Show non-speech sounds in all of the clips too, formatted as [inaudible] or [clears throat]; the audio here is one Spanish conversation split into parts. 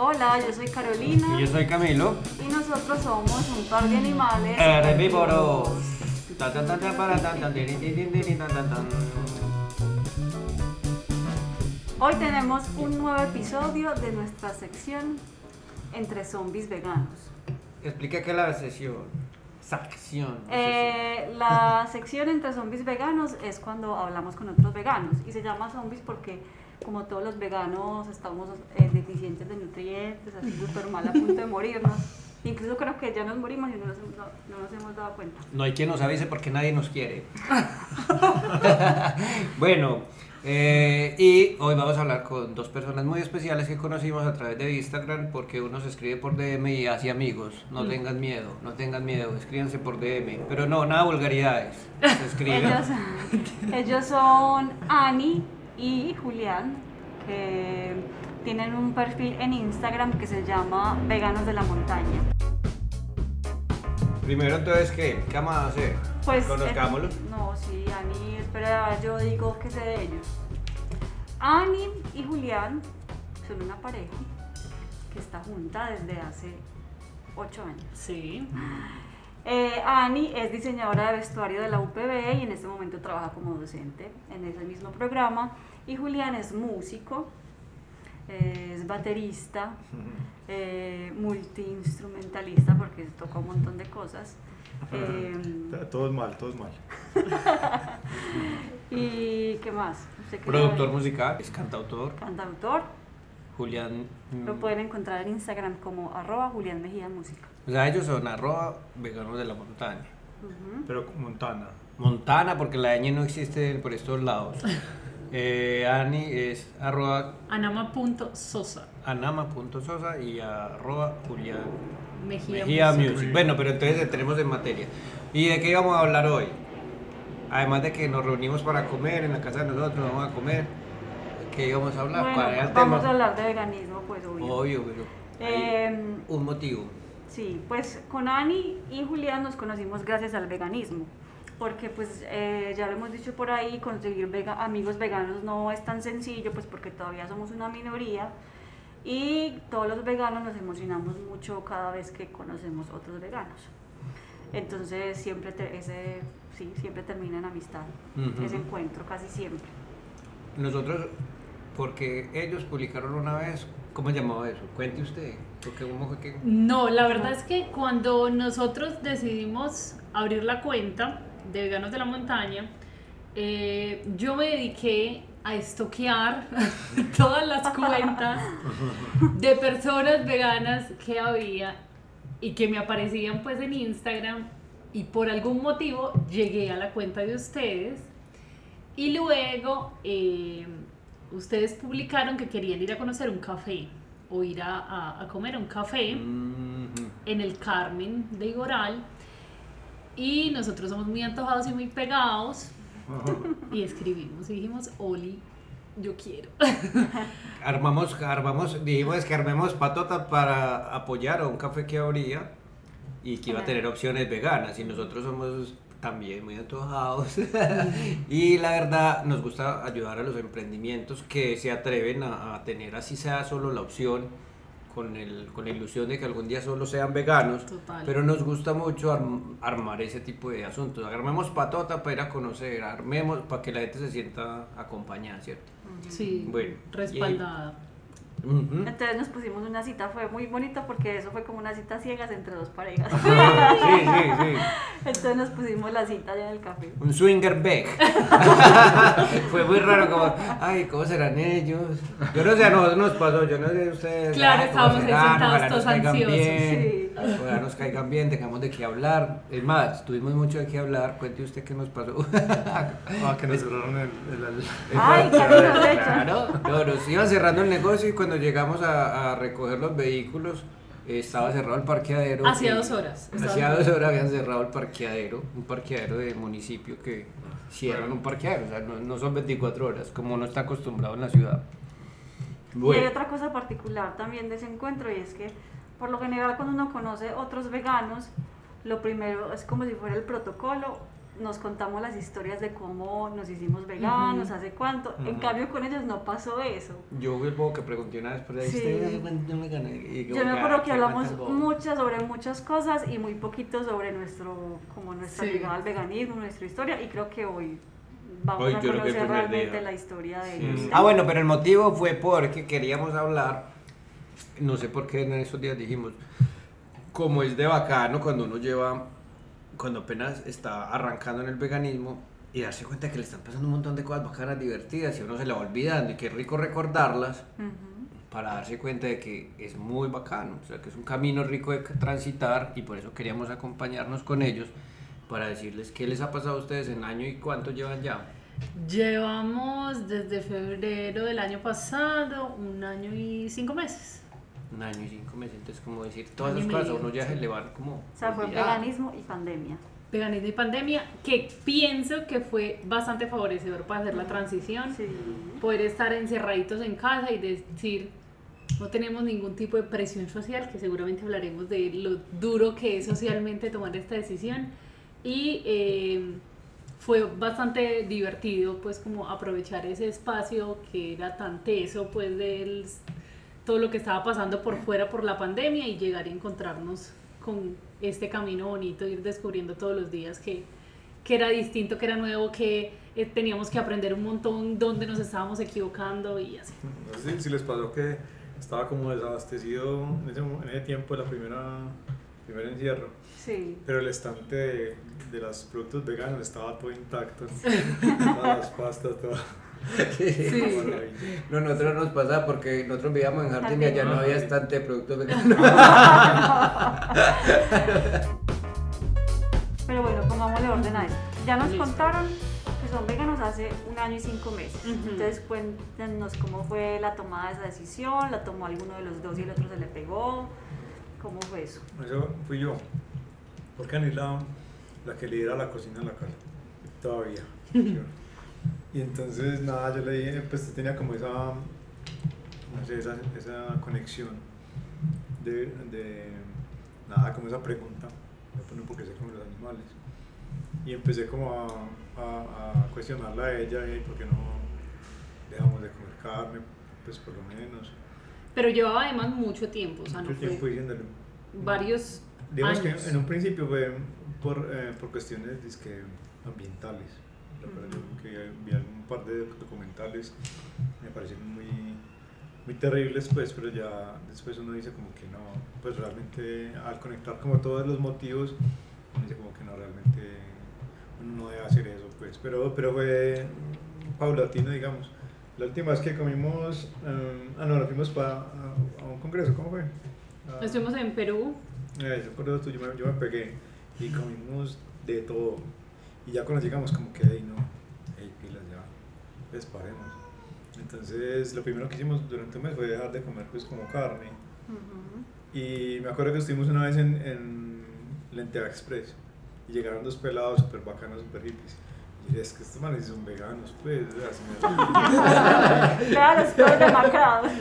Hola, yo soy Carolina. Y yo soy Camilo. Y nosotros somos un par de animales. Herbívoros. Hoy tenemos un nuevo episodio de nuestra sección entre zombies veganos. Explica qué es la sesión. Sección. Eh, la sección entre zombies veganos es cuando hablamos con otros veganos y se llama zombies porque como todos los veganos estamos eh, deficientes de nutrientes, así súper mal a punto de morirnos. Incluso creo que ya nos morimos y no nos, no- no nos hemos dado cuenta. No hay quien nos avise porque nadie nos quiere. [laughs] bueno, eh, y hoy vamos a hablar con dos personas muy especiales que conocimos a través de Instagram porque uno se escribe por DM y hace amigos. No tengan miedo, no tengan miedo, escríbanse por DM. Pero no, nada vulgaridades. Se [laughs] escriben. Ellos, ellos son Ani y Julián, que tienen un perfil en Instagram que se llama Veganos de la Montaña. Primero, entonces, ¿qué? ¿Qué vamos a hacer? Pues, Conozcámoslos. eh, no, sí, Ani, espera, yo digo que sé de ellos. Ani y Julián son una pareja que está junta desde hace 8 años. Sí. Eh, Ani es diseñadora de vestuario de la UPB y en este momento trabaja como docente en ese mismo programa. Y Julián es músico, es baterista, eh, multiinstrumentalista porque toca un montón de cosas. [laughs] Eh, Todo es mal, todo es mal. [laughs] ¿Y qué más? ¿Usted qué Productor musical, es cantautor. Cantautor. Julián. mm, Lo pueden encontrar en Instagram como arroba Julián Mejía Música. O sea, ellos son arroba veganos de la montaña. Pero Montana. Montana, porque la ñ no existe por estos lados. [laughs] Eh, Ani es arroba Anama.sosa. anama.sosa y arroba Julián Mejía, Mejía Music. Music. Bueno, pero entonces entremos en materia. ¿Y de qué íbamos a hablar hoy? Además de que nos reunimos para comer en la casa de nosotros, vamos a comer. ¿Qué íbamos a hablar? Bueno, ¿Cuál era el vamos tema? a hablar de veganismo, pues obvio. Obvio, pero Em, un motivo. Sí, pues con Ani y Julián nos conocimos gracias al veganismo, porque pues eh, ya lo hemos dicho por ahí, conseguir vega- amigos veganos no es tan sencillo, pues porque todavía somos una minoría y todos los veganos nos emocionamos mucho cada vez que conocemos otros veganos. Entonces siempre te- ese sí, siempre termina en amistad, ese encuentro casi siempre. Nosotros, porque ellos publicaron una vez, ¿cómo se llamaba eso? Cuente usted. Porque que... No, la verdad es que cuando nosotros decidimos abrir la cuenta de Veganos de la Montaña, eh, yo me dediqué a estoquear [laughs] todas las cuentas de personas veganas que había y que me aparecían pues en Instagram y por algún motivo llegué a la cuenta de ustedes y luego eh, ustedes publicaron que querían ir a conocer un café o ir a, a- a comer a un café Ujú. en el Carmen de Igoral y nosotros somos muy antojados y muy pegados. Y escribimos y dijimos, Oli, yo quiero. [laughs] Armamos, armamos, dijimos que armemos patota para apoyar a un café que habría y que iba a tener opciones veganas. Y nosotros somos también muy antojados. [laughs] Y la verdad nos gusta ayudar a los emprendimientos que se atreven a, a tener así sea solo la opción con, el, con la ilusión de que algún día solo sean veganos Total. pero nos gusta mucho arm- armar ese tipo de asuntos armemos patota para ir a conocer armemos para que la gente se sienta acompañada ¿cierto? Sí, Bueno, respaldada. Ujú. Entonces nos pusimos una cita, fue muy bonito porque eso fue como una cita ciegas entre dos parejas. Sí, sí, sí. Entonces nos pusimos la cita allá en el café. Un swinger back. [laughs] Fue muy raro como, ay, ¿cómo serán ellos? Yo no sé, a nosotros nos pasó, yo no sé ustedes. Claro, ay, ¿cómo estábamos sentados todos ansiosos, bien, sí. ojalá nos caigan bien, tengamos de qué hablar. Es más, tuvimos mucho de qué hablar, cuente usted qué nos pasó. Ah, que nos [laughs] cerraron el, el- el- Ay, qué lindo, de hecho. Claro, no, nos iban cerrando el negocio y cuando llegamos a, a recoger los vehículos, eh, estaba cerrado el parqueadero. Hacía y- dos horas, Hacía dos horas habían cerrado el parqueadero, un parqueadero de municipio que cierran un parqueadero, o sea, no, no son 24 horas, como uno está acostumbrado en la ciudad. Y hay otra cosa particular también de ese encuentro y es que por lo general cuando uno conoce otros veganos, lo primero es como si fuera el protocolo, nos contamos las historias de cómo nos hicimos veganos, hace cuánto. En Ujú. cambio con ellos no pasó eso. Yo el bobo que pregunté una vez, pero Sí. ¿usted cuánto me gané? Y Yo me acuerdo que hablamos mucho sobre muchas cosas y muy poquito sobre nuestro, como nuestra Sí. llegada al veganismo, nuestra historia, y creo que hoy vamos Hoy a conocer realmente día. la historia de Sí. ellos. Ah, bueno, pero el motivo fue porque queríamos hablar, no sé por qué en esos días dijimos, como es de bacano cuando uno lleva, cuando apenas está arrancando en el veganismo y darse cuenta que le están pasando un montón de cosas bacanas, divertidas y uno se la va olvidando y que es rico recordarlas para darse cuenta de que es muy bacano, o sea que es un camino rico de transitar y por eso queríamos acompañarnos con ellos para decirles qué les ha pasado a ustedes en año y cuánto llevan ya. Llevamos desde febrero del año pasado un año y cinco meses. Un año y cinco meses, entonces como decir, todas esas cosas uno ya se le van como... O sea, fue veganismo y pandemia. Veganismo y pandemia, que pienso que fue bastante favorecedor para hacer la transición. Sí. Poder estar encerraditos en casa y decir, no tenemos ningún tipo de presión social, que seguramente hablaremos de lo duro que es socialmente tomar esta decisión. Y eh, fue bastante divertido, pues, como aprovechar ese espacio que era tan teso, pues, de todo lo que estaba pasando por fuera por la pandemia y llegar y encontrarnos con este camino bonito, ir descubriendo todos los días que, que era distinto, que era nuevo, que eh, teníamos que aprender un montón, dónde nos estábamos equivocando y así. No sé si- les pasó que estaba como desabastecido en ese, en ese tiempo de la primera primer encierro, Sí. pero el estante de, de los productos veganos estaba todo intacto, todas las pastas, todo. Sí. Maravilla. No, nosotros nos pasaba porque nosotros vivíamos en jardín y allá no había estante de productos veganos. [laughs] Pero bueno, pongámosle orden a esto. Ya nos Listo. contaron que son veganos hace un año y cinco meses. Entonces cuéntenos cómo fue la tomada de esa decisión, la tomó alguno de los dos y el otro se le pegó. ¿Cómo fue eso? Eso fui yo, porque Anila, la que lidera la cocina en la casa, todavía. [laughs] Y entonces, nada, yo le dije, pues tenía como esa, no sé, esa, esa conexión de, de, nada, como esa pregunta, me pone por qué se comen los animales. Y empecé como a, a, a cuestionarla a ella, y por qué no dejamos de comer carne, pues por lo menos. Pero llevaba además mucho tiempo, o sea, no Mucho tiempo fue diciéndole. varios Digamos años. que en un principio fue por, eh, por cuestiones dizque, ambientales. Recuerdo Ujú. que vi un par de documentales, me parecieron muy, muy terribles, pues, pero ya después uno dice como que no, pues realmente al conectar como todos los motivos, uno dice como que no, realmente uno no debe hacer eso, pues, pero, pero fue paulatino, digamos. La última vez que comimos, eh, ah, no, nos fuimos para a, a un congreso, ¿cómo fue? A- Estuvimos en Perú, eh, yo, yo, me, yo me pegué y comimos de todo. Y ya cuando llegamos, como que ahí no, hey, pilas, ya, pues paremos. Entonces, lo primero que hicimos durante un mes fue dejar de comer pues como carne. Ujú. Y me acuerdo que estuvimos una vez en, en Lentea Express y llegaron dos pelados súper bacanos, súper hippies. Y dije, es que estos manes son veganos, pues. o sea, se me- Vean los todos demacrados.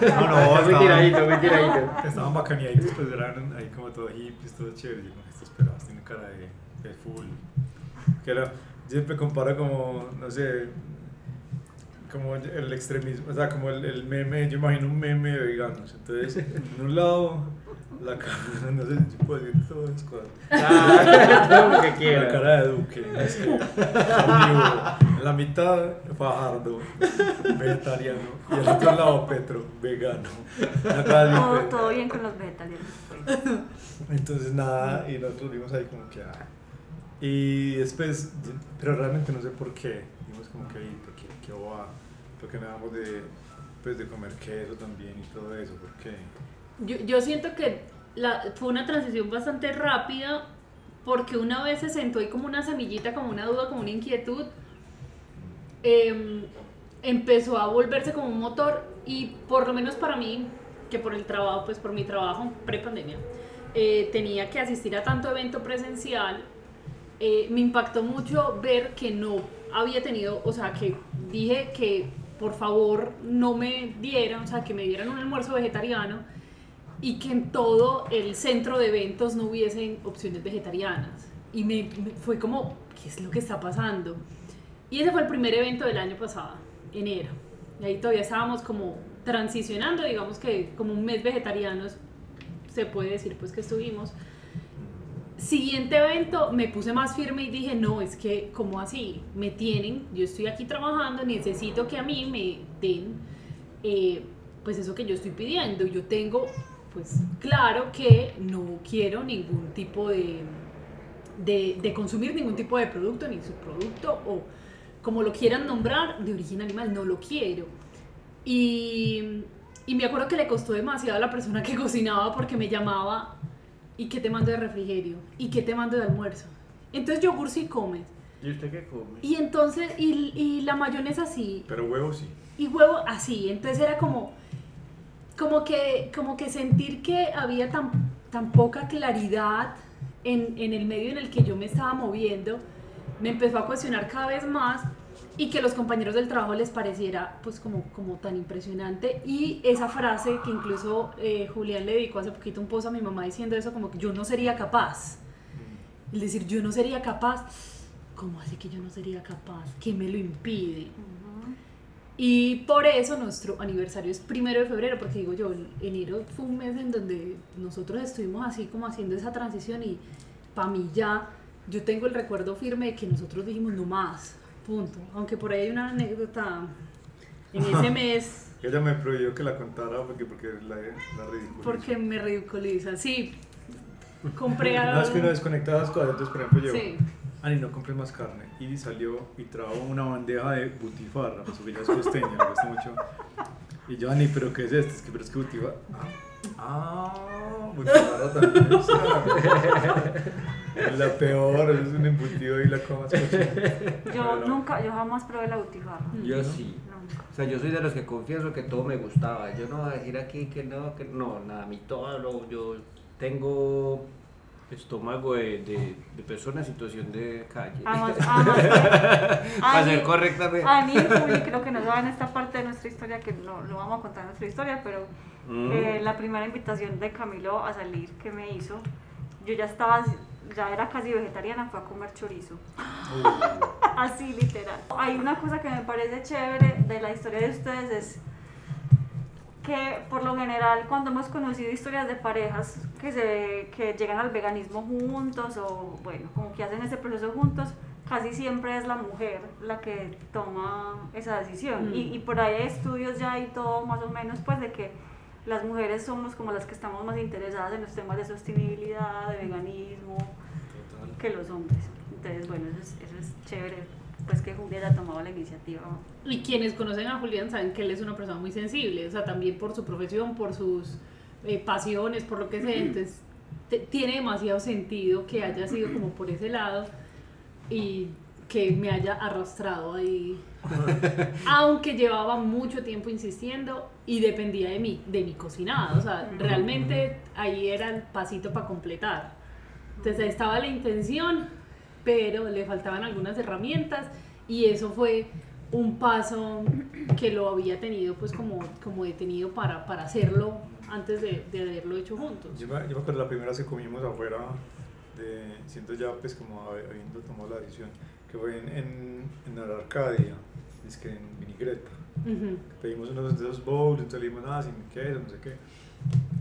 No, no, muy tiradito, muy tiradito. Estaban bacaneaditos, pues eran ahí como todos hippies, todos chéveres. Y yo, estos pelados tienen cara de, de full. Que era, siempre comparo como, no sé, como el extremismo, o sea, como el, el meme, yo imagino un meme de veganos. Entonces, en un lado, la cara, [laughs] no sé si puedo decir todas las cosas. Ah, todo [laughs] lo que La quiera. cara de Duque, es que, omnívoro. la mitad Fajardo, vegetariano, y el otro lado Petro, vegano. La cara de Todo, Petro. todo bien con los vegetarianos. Entonces nada, y nosotros vimos ahí como que... ah. Y después, pero realmente no sé por qué, vimos como que, ¿por qué, boba? ¿Por qué no dejamos de, pues, de comer queso también y todo eso? ¿Por qué? Yo, yo siento que la, fue una transición bastante rápida porque una vez se sentó ahí como una semillita, como una duda, como una inquietud, em, empezó a volverse como un motor y por lo menos para mí, que por el trabajo, pues por mi trabajo pre-pandemia, eh, tenía que asistir a tanto evento presencial, eh, me impactó mucho ver que no había tenido, o sea, que dije que por favor no me dieran, o sea, que me dieran un almuerzo vegetariano y que en todo el centro de eventos no hubiesen opciones vegetarianas. y me, me- fue como, ¿qué es lo que está pasando? Y ese fue el primer evento del año pasado, enero. Y ahí todavía estábamos como transicionando, digamos que como un mes vegetarianos, se puede decir pues que estuvimos. Siguiente evento me puse más firme y dije, no, es que como así, me tienen, yo estoy aquí trabajando, necesito que a mí me den eh, pues eso que yo estoy pidiendo. Yo tengo pues claro que no quiero ningún tipo de, de, de consumir ningún tipo de producto, ni subproducto o como lo quieran nombrar, de origen animal, no lo quiero. Y, y me acuerdo que le costó demasiado a la persona que [laughs] cocinaba porque me llamaba y qué te mando de refrigerio y qué te mando de almuerzo. Entonces yogur sí comes. ¿Y usted qué come? Y entonces, y, y la mayonesa sí, Pero huevo sí. y huevo así. Entonces era como, como que, como que sentir que había tan, tan poca claridad en, en el medio en el que yo me estaba moviendo, me empezó a cuestionar cada vez más y que los compañeros del trabajo les pareciera pues como, como tan impresionante y esa frase que incluso eh, Julián le dedicó hace poquito un post a mi mamá diciendo eso como que yo no sería capaz el decir yo no sería capaz ¿cómo hace que yo no sería capaz? ¿qué me lo impide? Y por eso nuestro aniversario es primero de febrero, porque digo yo, enero fue un mes en donde nosotros estuvimos así como haciendo esa transición y para mí ya, yo tengo el recuerdo firme de que nosotros dijimos no más, punto. Aunque por ahí hay una anécdota en ese mes, [laughs] Ella me prohibió que la contara porque, porque la, la ridiculiza. porque me ridiculiza. Sí, compré a... No, es que no desconectadas cosas. Entonces, por ejemplo, yo, Sí. Ani, no compres más carne. Y salió y trajo una bandeja de butifarra. Pues porque ella es costeña, me gusta mucho. Y yo, Ani, ¿pero qué es esto? Es que, pero es que butifarra. Ah, ah butifarra también es carne. Es la peor, es un embutido y la comas cochina. Yo Pero- nunca, yo jamás probé la butifarra. Yo sí. Nunca. O sea, yo soy de los que confieso que todo me gustaba. Yo no voy a decir aquí que no, que no, nada, a mí todo lo, yo tengo estómago de, de, de persona en situación de calle. Además, además [laughs] que Para Ani- ser correctamente. Y Juli creo que nos saben esta parte de nuestra historia, que no lo vamos a contar en nuestra historia, pero Mm. eh, la primera invitación de Camilo a salir que me hizo, yo ya estaba, ya era casi vegetariana, fue a comer chorizo. [laughs] Así literal. Hay una cosa que me parece chévere de la historia de ustedes es que por lo general cuando hemos conocido historias de parejas que se que llegan al veganismo juntos o bueno, como que hacen ese proceso juntos, casi siempre es la mujer la que toma esa decisión. Mm. Y, y por ahí hay estudios ya y todo más o menos pues de que las mujeres somos como las que estamos más interesadas en los temas de sostenibilidad, de veganismo, que los hombres. Entonces, bueno, eso es, eso es chévere, pues que Julia haya tomado la iniciativa. Y quienes conocen a Julián saben que él es una persona muy sensible, o sea, también por su profesión, por sus eh, pasiones, por lo que sea, entonces te- tiene demasiado sentido que haya sido como por ese lado y que me haya arrastrado ahí, aunque llevaba mucho tiempo insistiendo y dependía de mí, de mi cocinado, o sea, realmente ahí era el pasito para completar. Entonces ahí estaba la intención, pero le faltaban algunas herramientas y eso fue un paso que lo había tenido pues como, como detenido para, para hacerlo antes de, de haberlo hecho juntos. Yo me, yo me acuerdo la primera vez que comimos afuera, de, siendo ya pues como habi- habiendo tomado la decisión, que fue en, en, en la Arcadia, es que en Vinigreta. Ujú. Pedimos unos de esos bowls, entonces le dijimos, nada, sin queso, no sé qué.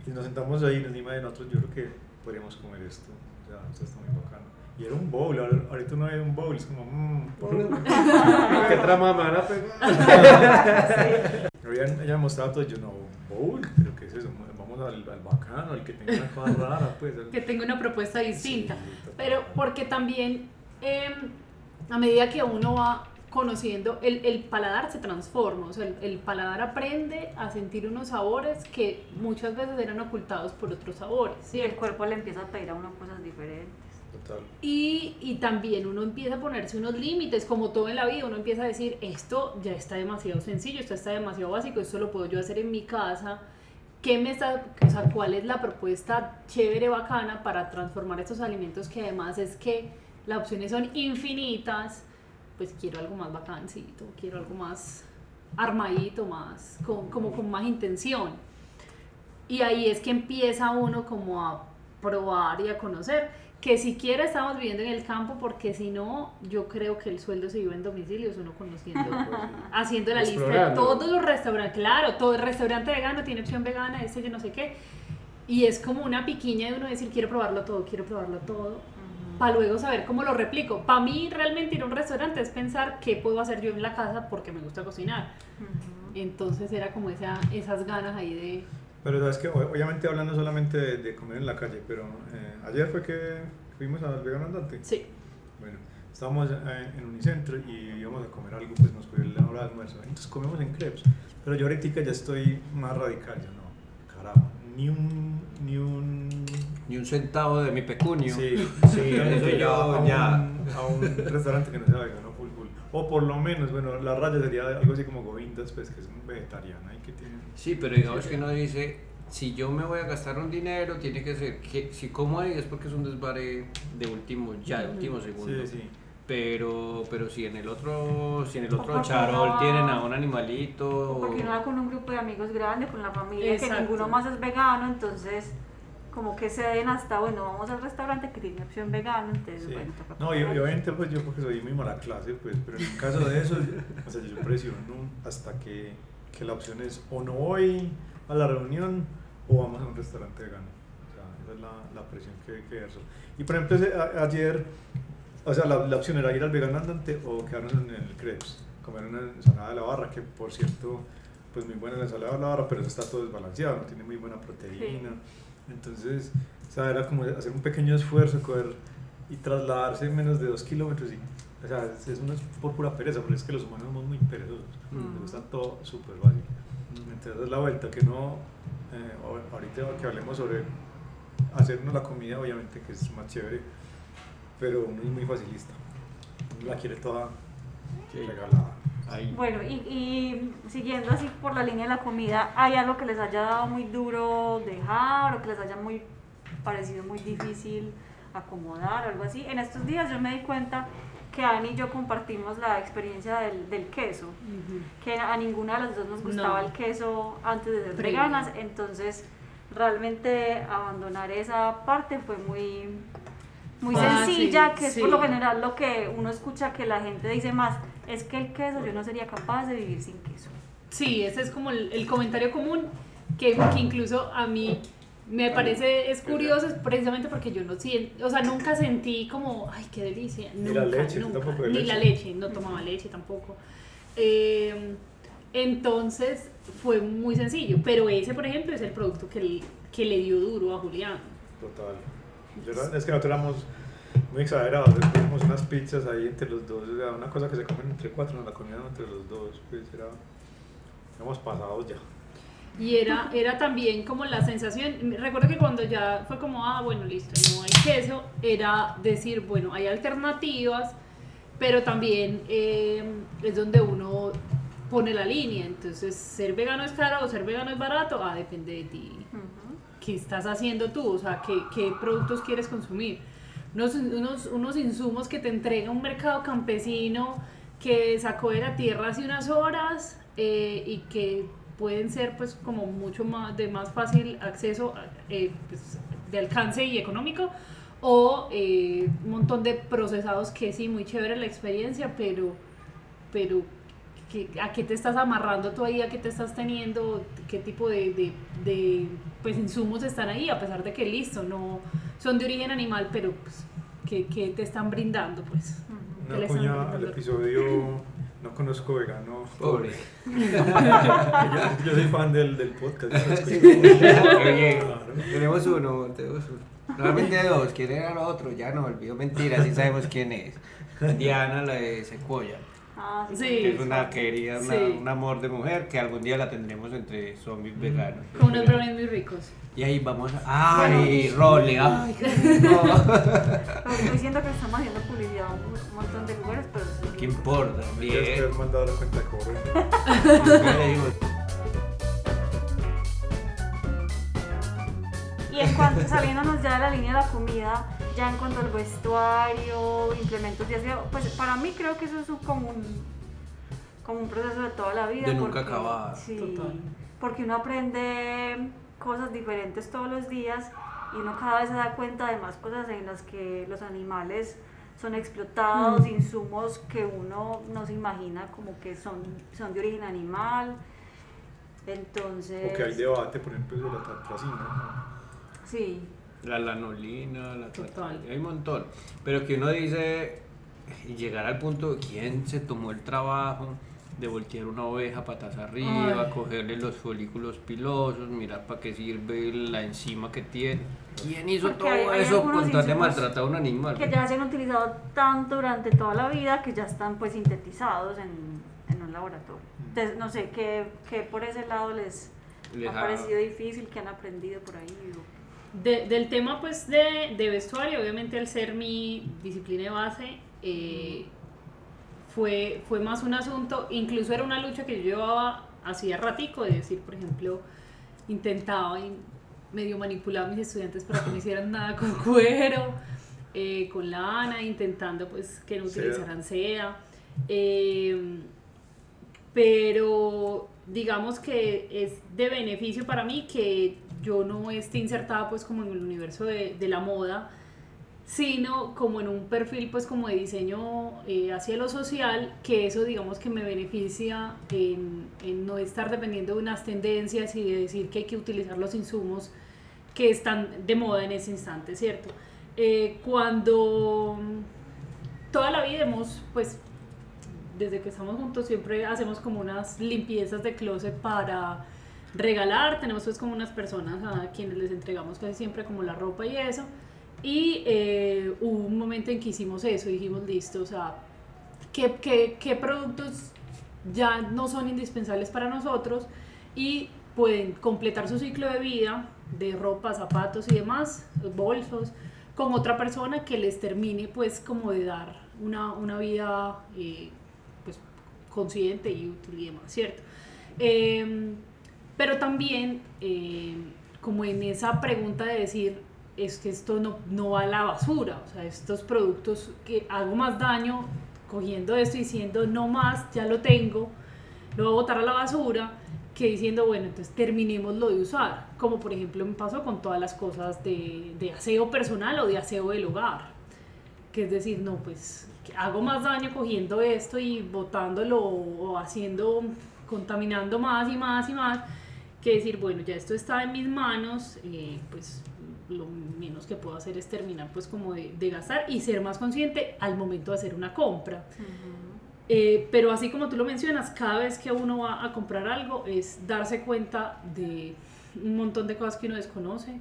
Y nos sentamos ahí encima de nosotros, yo creo que podríamos comer esto, o sea, esto está muy bacano. Y era un bowl, ahora- ahorita no hay un bowl, es como, mmm, [laughs] ¿Qué trama [laughs] me van a pegar? Ella, ella mostraba todo, yo no, bowl, pero ¿qué es eso? Vamos al, al bacano, al que tenga una cosa rara, pues. al- Que tenga una propuesta distinta. Sí. Pero porque también em, a medida que uno va conociendo, el, el paladar se transforma, o sea, el, el paladar aprende a sentir unos sabores que muchas veces eran ocultados por otros sabores, Sí, el cuerpo le empieza a pedir a uno cosas diferentes. Total. Y, y también uno empieza a ponerse unos límites, como todo en la vida, uno empieza a decir, esto ya está demasiado sencillo, esto está demasiado básico, esto lo puedo yo hacer en mi casa. ¿Qué me está, o sea, ¿Cuál es la propuesta chévere, bacana para transformar estos alimentos que además es que las opciones son infinitas? Pues quiero algo más bacancito, quiero algo más armadito, más, con, como con más intención. Y ahí es que empieza uno como a probar y a conocer que siquiera estamos viviendo en el campo porque si no, yo creo que el sueldo se vive en domicilios, uno conociendo, [laughs] haciendo la lista de todos los restaurantes, claro, todo el restaurante vegano tiene opción vegana, este yo no sé qué, y es como una piquiña de uno decir, quiero probarlo todo, quiero probarlo todo, para luego saber cómo lo replico. Para mí realmente ir a un restaurante es pensar qué puedo hacer yo en la casa porque me gusta cocinar. Entonces era como esa, esas ganas ahí de... Pero sabes que obviamente hablando solamente de, de comer en la calle, pero eh, ayer fue que fuimos al vegano andante. Sí. Bueno, estábamos eh, en Unicentro y íbamos a comer algo, pues nos cogió la hora de almuerzo. Entonces comemos en crepes. Pero yo ahorita ya estoy más radical, yo no, carajo, ni un, ni un... Ni un centavo de mi pecunio. Sí, [laughs] Sí, eso ya yo a, ya. Un, a un restaurante que no sea vegano full full. O por lo menos, bueno, la raya sería algo así como Govindas, pues que es un vegetariano y que tiene... Sí, pero digamos que uno dice, si yo me voy a gastar un dinero, tiene que ser que si como ahí es porque es un desvare de último, ya de último segundo. Sí, sí. Pero, pero si en el otro, si en el O otro charol no- tienen a un animalito. Porque uno va con un grupo de amigos grande, con la familia, Exacto. que ninguno más es vegano, entonces como que se den hasta, bueno, vamos al restaurante que tiene opción vegana, entonces Sí. bueno, No, y, obviamente pues yo porque soy muy mala clase, pues, pero en el caso de eso, o sea, yo presiono hasta que, que la opción es o no voy a la reunión o vamos a un restaurante vegano. O sea, esa es la, la presión que, que ejerzo. Y por ejemplo, a- ayer, o sea, la, la opción era ir al vegano andante o quedarnos en el crepes, comer una ensalada de la barra, que por cierto, pues muy buena la ensalada de la barra, pero eso está todo desbalanceado, no tiene muy buena proteína. Entonces, o sea, era como hacer un pequeño esfuerzo, coger y trasladarse menos de dos kilómetros. Y, o sea, es, es, una- es por pura pereza, pero es que los humanos somos muy perezosos. Mm. Nos gusta todo súper fácil. Entonces, es la vuelta que no. eh, ahor- ahorita que hablemos sobre hacernos la comida, obviamente que es más chévere, pero uno es muy facilista. Uno la quiere toda Sí. regalada. Ahí. Bueno, y, y siguiendo así por la línea de la comida, ¿hay algo que les haya dado muy duro dejar o que les haya muy parecido muy difícil acomodar o algo así? En estos días yo me di cuenta que Ani y yo compartimos la experiencia del, del queso, que a ninguna de las dos nos gustaba No. el queso antes de ser Previo. veganas, entonces realmente abandonar esa parte fue muy muy Ah, sencilla, sí, que es por lo sí. general lo que uno escucha que la gente dice más, es que el queso yo no sería capaz de vivir sin queso. Sí, ese es como el, el comentario común que, que incluso a mí me parece es curioso es precisamente porque yo no siento, o sea, nunca sentí como, ay, qué delicia, Ni nunca, la leche, nunca, tampoco de ni leche. la leche, no tomaba leche tampoco. Eh, entonces fue muy sencillo, pero ese, por ejemplo, es el producto que, le- que le dio duro a Julián. Total. Yo es que nosotros éramos muy exagerados, comíamos unas pizzas ahí entre los dos, o sea, una cosa que se comen entre cuatro, nos la comían entre los dos, pues era, éramos pasados ya. Y era, era también como la sensación, recuerdo que cuando ya fue como, ah, bueno, listo, no hay queso, era decir, bueno, hay alternativas, pero también eh, es donde uno pone la línea, entonces, ser vegano es caro o ser vegano es barato, ah, depende de ti. ¿Qué estás haciendo tú? O sea, ¿qué, qué productos quieres consumir? Unos, unos, unos insumos que te entrega un mercado campesino que sacó de la tierra hace unas horas eh, y que pueden ser pues como mucho más de más fácil acceso eh, pues, de alcance y económico o eh, un montón de procesados que sí muy chévere la experiencia pero pero ¿qué- ¿a qué te estás amarrando tú ahí? ¿A qué te estás teniendo? ¿Qué tipo de, de, de, pues, insumos están ahí? A pesar de que listo, no son de origen animal, pero pues, ¿qué, qué te están brindando? Pues? ¿Qué Una le están cuña al brindando? episodio No conozco vegano Pobre. yo, [laughs] yo soy fan del, del podcast. [laughs] Sí. Claro. Tenemos uno, tenemos uno. Normalmente dos, ¿quién era el otro? Ya no olvido mentiras, sí sabemos quién es. Diana, la de Sequoia, Ah, sí. Sí. que es una querida, una- Sí. un amor de mujer que algún día la tendremos entre zombies veganos. Con unos brownies muy ricos. Y ahí vamos a... ¡Ay, Role! ¡Ay, qué rico! [laughs] Pero estoy diciendo que estamos haciendo publicidad un montón de lugares, pero sí. ¿Qué importa? Me tienes que Bien. mandado la cuenta Y en cuanto saliéndonos ya de la línea de la comida, ya en cuanto al vestuario, implementos de aseo, pues para mí creo que eso es un- como un, como un proceso de toda la vida. De nunca porque- acabar. Sí, Total. porque uno aprende cosas diferentes todos los días y uno cada vez se da cuenta de más cosas en las que los animales son explotados, Mm. insumos que uno no se imagina como que son, son de origen animal. Entonces, O que hay debate, por ejemplo, de la tatracina. sí, La lanolina, la Total. hay un montón. Pero que uno dice, y llegar al punto, ¿quién se tomó el trabajo de voltear una oveja patas arriba, Ay. cogerle los folículos pilosos, mirar para qué sirve la enzima que tiene? ¿Quién hizo Porque todo hay- hay eso con tal de maltratar a un animal? que ya se han utilizado tanto durante toda la vida que ya están pues sintetizados en, en un laboratorio. Entonces, no sé, ¿qué, qué por ese lado les, Les ha parecido difícil, que han aprendido por ahí? o- De- del tema pues de, de vestuario, obviamente al ser mi disciplina de base, eh, fue, fue más un asunto, incluso era una lucha que yo llevaba hacía ratico, de decir, por ejemplo, intentaba y medio manipular a mis estudiantes para que no hicieran nada con [laughs] cuero, eh, con lana, intentando pues que no utilizaran seda. eh, pero digamos que es de beneficio para mí que yo no esté insertada pues como en el universo de, la moda, sino como en un perfil pues como de diseño eh, hacia lo social, que eso digamos que me beneficia en, en no estar dependiendo de unas tendencias y de decir que hay que utilizar los insumos que están de moda en ese instante, ¿cierto? Eh, cuando toda la vida hemos pues desde que estamos juntos siempre hacemos como unas limpiezas de closet para regalar, tenemos pues como unas personas a quienes les entregamos casi siempre como la ropa y eso. Y eh, hubo un momento en que hicimos eso, dijimos listo, o sea, ¿qué, qué, qué productos ya no son indispensables para nosotros y pueden completar su ciclo de vida de ropa, zapatos y demás, bolsos, con otra persona que les termine pues como de dar una, una vida eh, pues consciente y útil y demás, ¿cierto? Eh, pero también eh, como en esa pregunta de decir, es que esto no, no va a la basura, o sea, estos productos que hago más daño cogiendo esto y diciendo no más, ya lo tengo, lo voy a botar a la basura, que diciendo, bueno, entonces terminémoslo de usar, como por ejemplo me pasó con todas las cosas de, de aseo personal o de aseo del hogar, que es decir, no, pues hago más daño cogiendo esto y botándolo o haciendo, contaminando más y más y más, que decir, bueno, ya esto está en mis manos, eh, pues lo menos que puedo hacer es terminar pues como de, de gastar y ser más consciente al momento de hacer una compra. Eh, pero así como tú lo mencionas, cada vez que uno va a comprar algo es darse cuenta de un montón de cosas que uno desconoce,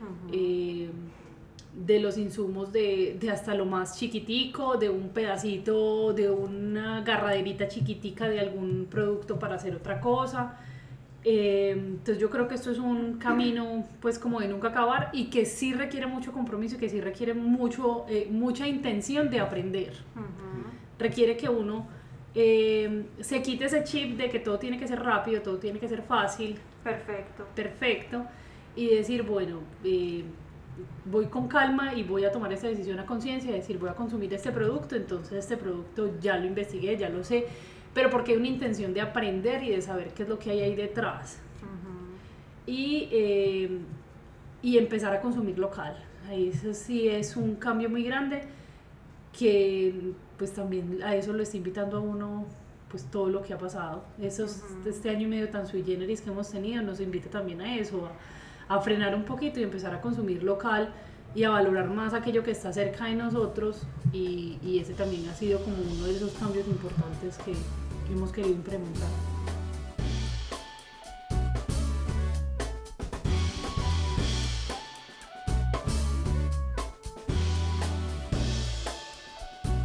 Ujú. eh, de los insumos de, de hasta lo más chiquitico, de un pedacito, de una agarraderita chiquitica de algún producto para hacer otra cosa. Eh, entonces yo creo que esto es un camino pues como de nunca acabar y que sí requiere mucho compromiso y que sí requiere mucho, eh, mucha intención de aprender. Requiere que uno eh, se quite ese chip de que todo tiene que ser rápido, todo tiene que ser fácil, Perfecto. perfecto, y decir, bueno, voy con calma y voy a tomar esta decisión a conciencia, decir, voy a consumir este producto, entonces este producto ya lo investigué, ya lo sé, pero porque hay una intención de aprender y de saber qué es lo que hay ahí detrás Ujú. y, eh, y empezar a consumir local. Ahí eso sí es un cambio muy grande que pues también a eso lo está invitando a uno pues todo lo que ha pasado. Esos, Ujú. Este año y medio tan sui generis que hemos tenido nos invita también a eso, a, a frenar un poquito y empezar a consumir local y a valorar más aquello que está cerca de nosotros y, y ese también ha sido como uno de esos cambios importantes que hemos querido implementar.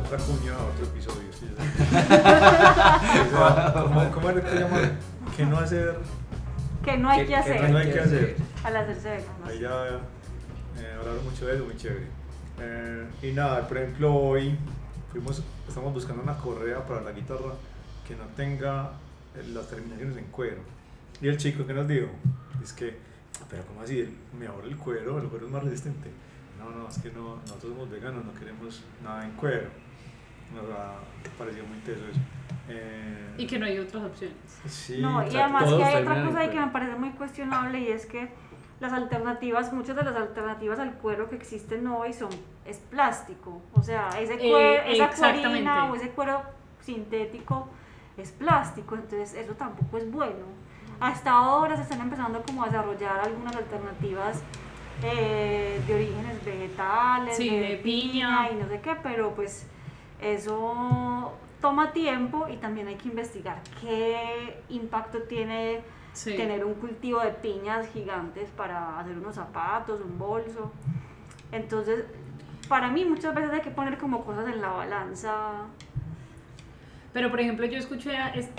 Otra cuña, otro episodio. sí, ya. [laughs] O sea, ¿Cómo, cómo era que se llama? ¿Qué no hacer? Que no hay ¿Qué- que hacer no hay que hacer? al hacerse vegano. Ahí ya eh, hablaron mucho de eso, muy chévere. Eh, y nada, por ejemplo, hoy fuimos, estamos buscando una correa para la guitarra que no tenga eh, las terminaciones en cuero. Y el chico que nos dijo, es que, pero ¿cómo así? Mejor el cuero, el cuero es más resistente. No, no, es que no, nosotros somos veganos, no queremos nada en cuero. Nos ha parecido muy teso eso. Eh, Y que no hay otras opciones. sí, No, y además que hay otra cosa ahí que me parece muy cuestionable y es que las alternativas, muchas de las alternativas al cuero que existen hoy son, es plástico. O sea, ese Eh, cuero, esa exactamente. cuerina o ese cuero sintético es plástico, entonces eso tampoco es bueno. Hasta ahora se están empezando como a desarrollar algunas alternativas eh, de orígenes vegetales, Sí, de piña. y no sé qué, pero pues eso toma tiempo y también hay que investigar qué impacto tiene Sí. tener un cultivo de piñas gigantes para hacer unos zapatos, un bolso. Entonces, para mí muchas veces hay que poner como cosas en la balanza. Pero por ejemplo yo escuché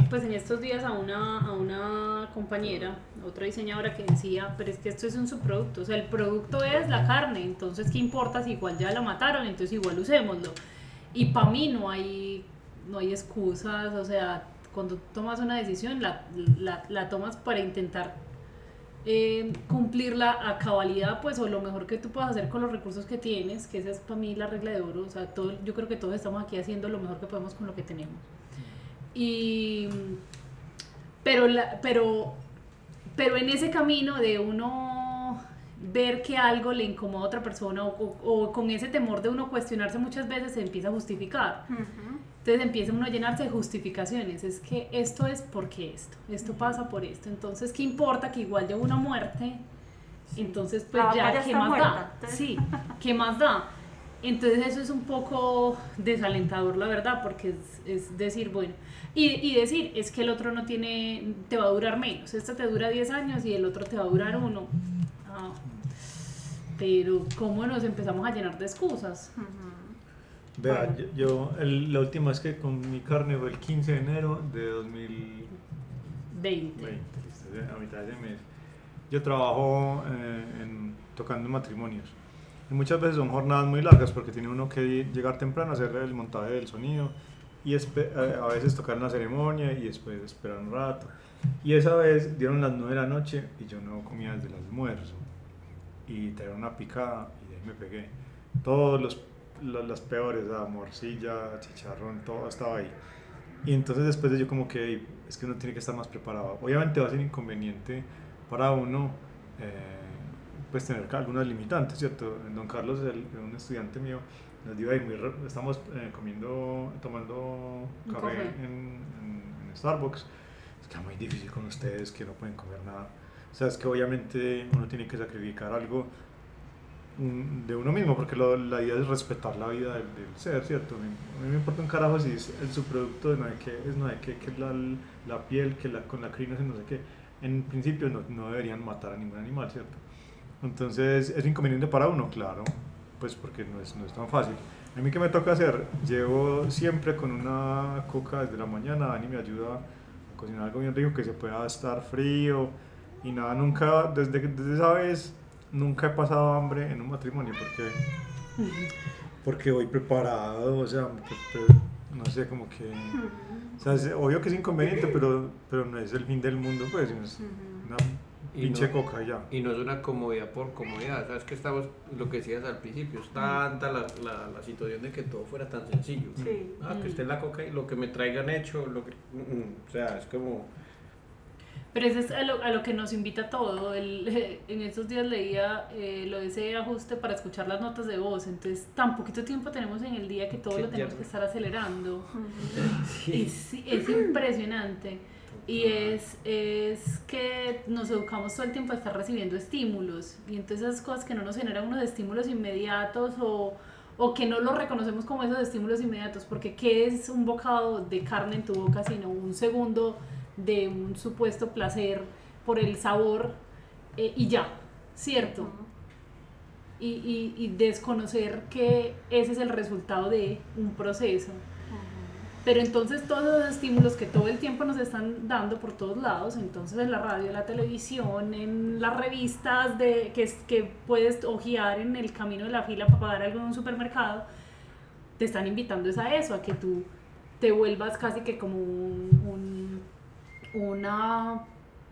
pues en estos días a una, a una compañera, otra diseñadora que decía, pero es que esto es un subproducto, o sea, el producto es la carne, entonces ¿qué importa si igual ya la mataron? Entonces igual usémoslo. Y para mí no hay, no hay excusas, o sea, cuando tomas una decisión la, la, la tomas para intentar eh, cumplirla a cabalidad, pues, o lo mejor que tú puedas hacer con los recursos que tienes, que esa es para mí la regla de oro, o sea, todo, yo creo que todos estamos aquí haciendo lo mejor que podemos con lo que tenemos. Y, pero, la, pero, pero en ese camino de uno ver que algo le incomoda a otra persona o, o- o con ese temor de uno cuestionarse muchas veces se empieza a justificar. Entonces empieza uno a llenarse de justificaciones. Es que esto es porque esto, esto pasa por esto. Entonces, ¿qué importa que igual lleve una muerte? Entonces, pues ya, ya ¿qué más muerta, da? entonces. Sí, ¿qué más da? Entonces eso es un poco desalentador, la verdad, porque es, es decir, bueno, y, y decir, es que el otro no tiene, te va a durar menos, esta te dura 10 años y el otro te va a durar uno. Ah, pero ¿cómo nos empezamos a llenar de excusas? Vea, Bueno. yo, yo- el- la última vez que con mi carne fue el 15 de enero de 2020, 20. listo, de- a mitad de ese mes. Yo trabajo eh, en, tocando matrimonios. Y muchas veces son jornadas muy largas porque tiene uno que llegar temprano a hacer el montaje del sonido y eh, a veces tocar una ceremonia y después esperar un rato. Y esa vez dieron las 9 de la noche y yo no comía desde el almuerzo. Y traía una picada y de ahí me pegué. Todos los, lo- las peores, la morcilla, chicharrón, todo estaba ahí. Y entonces después de yo como que es que uno tiene que estar más preparado. Obviamente va a ser inconveniente para uno eh, pues tener algunas limitantes, ¿cierto? Don Carlos, el, un estudiante mío, nos dijo, "Ay, muy estamos eh, comiendo, tomando café en, en- en Starbucks. Es que es muy difícil con ustedes que no pueden comer nada. O sea, es que obviamente uno tiene que sacrificar algo mm, de uno mismo, porque lo- la idea es respetar la vida del, del ser, ¿cierto? A mí me importa un carajo si es el subproducto de no sé qué, es no sé qué, que es la, la piel, que la, con la crina no sé qué. En principio no, no deberían matar a ningún animal, ¿cierto? Entonces, ¿es inconveniente para uno? Claro, pues porque no es, no es tan fácil. A mí, ¿qué me toca hacer? Llevo siempre con una coca desde la mañana, Dani me ayuda a cocinar algo bien rico que se pueda estar frío y nada, nunca, desde, que- desde esa vez, nunca he pasado hambre en un matrimonio porque, porque voy preparado, o sea, pre- no sé, como que... O sea, es obvio que es inconveniente, pero, pero no es el fin del mundo, pues, es una pinche no- coca y ya. Y no es una comodidad por comodidad, sabes que estamos, lo que decías al principio, es tanta la, la, la situación de que todo fuera tan sencillo. Sí. Ah, que esté la coca y lo que me traigan hecho, lo que, mm, mm, o sea, es como, Pero eso es a lo, a lo que nos invita todo. El, [laughs] en estos días leía eh, lo de ese ajuste para escuchar las notas de voz. Entonces, tan poquito tiempo tenemos en el día que todo Sí, lo tenemos ya. que estar acelerando. [laughs] Sí, es impresionante. Y es, es que nos educamos todo el tiempo a estar recibiendo estímulos. Y entonces esas cosas que no nos generan unos estímulos inmediatos o, o que no los reconocemos como esos estímulos inmediatos. Porque ¿qué es un bocado de carne en tu boca sino un segundo de un supuesto placer por el sabor eh, y ya, ¿cierto? Y, y, y desconocer que ese es el resultado de un proceso. Pero entonces todos esos estímulos que todo el tiempo nos están dando por todos lados, entonces en la radio, en la televisión, en las revistas de, que, es- que puedes ojear en el camino de la fila para pagar algo en un supermercado, te están invitando es a eso, a que tú te vuelvas casi que como un, un- una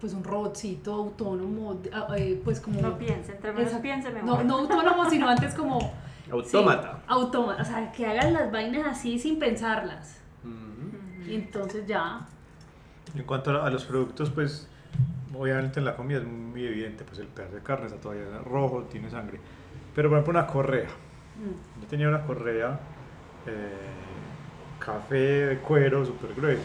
pues un robotcito autónomo, ah, eh, pues como... No piense, entre menos piense mejor. No, no autónomo, sino antes como... autómata. Sí, autómata, o sea, que hagan las vainas así sin pensarlas. Y entonces ya. En cuanto a, a los productos, pues obviamente en la comida es muy evidente, pues el pedazo de carne está todavía rojo, tiene sangre. Pero por ejemplo una correa. Mm. Yo tenía una correa eh, café de cuero súper gruesa.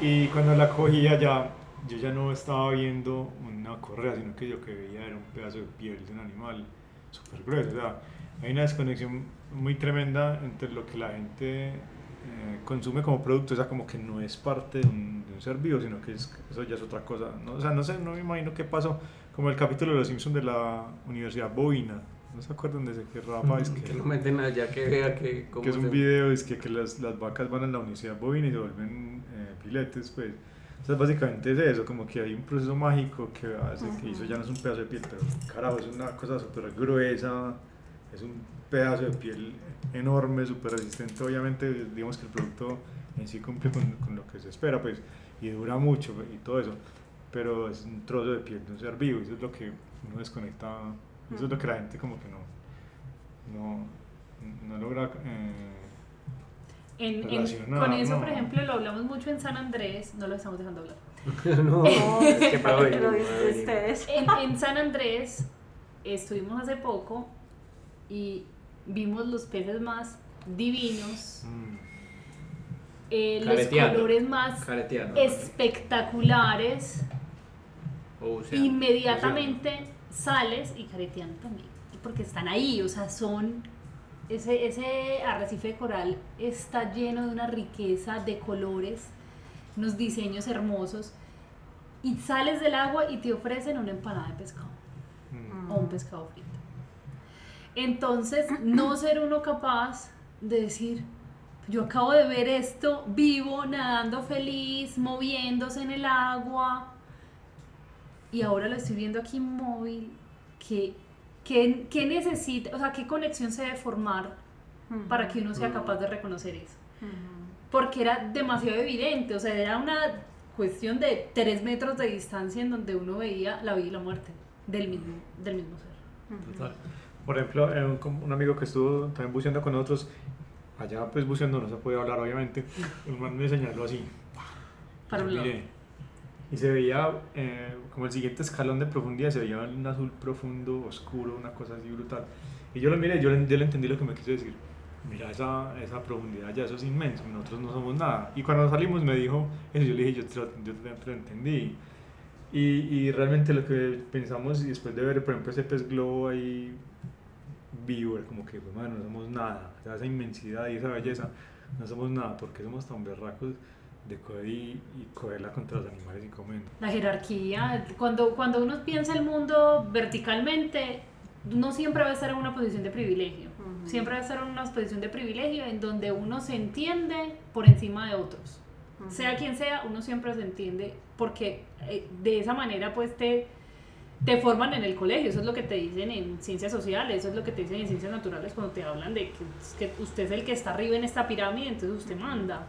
Y cuando la cogía ya, yo ya no estaba viendo una correa, sino que yo que veía era un pedazo de piel de un animal súper grueso. O sea, hay una desconexión muy tremenda entre lo que la gente eh, consume como producto, o sea, como que no es parte de un, de un ser vivo, sino que es- eso ya es otra cosa. ¿no? O sea, no sé, no me imagino qué pasó, como el capítulo de Los Simpsons de la Universidad Bovina. ¿No se acuerdan de ese que Rafa es que, Que lo meten allá, que vea que... cómo que es un se- video es que, que las, las vacas van a la Universidad Bovina y se vuelven eh, piletes, pues. Entonces básicamente es eso, como que hay un proceso mágico que hace que eso ya no es un pedazo de piel, pero carajo, es una cosa súper gruesa, es un pedazo de piel enorme, súper resistente, obviamente digamos que el producto en sí cumple con, con lo que se espera, pues, y dura mucho y todo eso, pero es un trozo de piel de un ser vivo, eso es lo que uno desconecta, eso es lo que la gente como que no, no, no logra... eh, En- en- Relacionar, con eso, no. por ejemplo, lo hablamos mucho en San Andrés, no lo estamos dejando hablar. [laughs] no, es que para hoy, lo ustedes. [laughs] En, en San Andrés estuvimos hace poco y vimos los peces más divinos, mm, eh, los colores más Careteando. espectaculares. O sea, Inmediatamente sales y careteando también, porque están ahí, o sea, son ese, ese arrecife de coral está lleno de una riqueza de colores, unos diseños hermosos, y sales del agua y te ofrecen una empanada de pescado mm. o un pescado frito. Entonces, no [clears throat] ser uno capaz de decir, yo acabo de ver esto vivo, nadando feliz, moviéndose en el agua, y ahora lo estoy viendo aquí móvil, que, que, que necesita, o sea, qué conexión se debe formar para que uno sea capaz de reconocer eso. Porque era demasiado evidente, o sea, era una cuestión de tres metros de distancia en donde uno veía la vida y la muerte del mismo, del mismo ser. Total. Por ejemplo, eh, un, un amigo que estuvo también buceando con nosotros, allá pues buceando no se puede hablar obviamente, el man me señaló así. Para un lado. Y se veía eh, como el siguiente escalón de profundidad, se veía un azul profundo, oscuro, una cosa así brutal. Y yo lo miré, yo, le- yo le entendí lo que me quiso decir. Mira esa, esa profundidad, ya eso es inmenso, nosotros no somos nada. Y cuando salimos me dijo, eso yo le dije, yo te lo, yo te lo entendí. Y, y realmente lo que pensamos, y después de ver, por ejemplo, ese pez globo ahí vivo, era como que, bueno, no somos nada. O sea, esa inmensidad y esa belleza, no somos nada, porque somos tan berracos de coger y, y cogerla contra los animales y comer. La jerarquía, cuando, cuando uno piensa el mundo verticalmente, no siempre va a estar en una posición de privilegio. Ujú. Siempre va a estar en una posición de privilegio en donde uno se entiende por encima de otros. Ujú. Sea quien sea, uno siempre se entiende porque eh, de esa manera pues te, te forman en el colegio. Eso es lo que te dicen en ciencias sociales, eso es lo que te dicen en ciencias naturales cuando te hablan de que, que usted es el que está arriba en esta pirámide, entonces usted manda.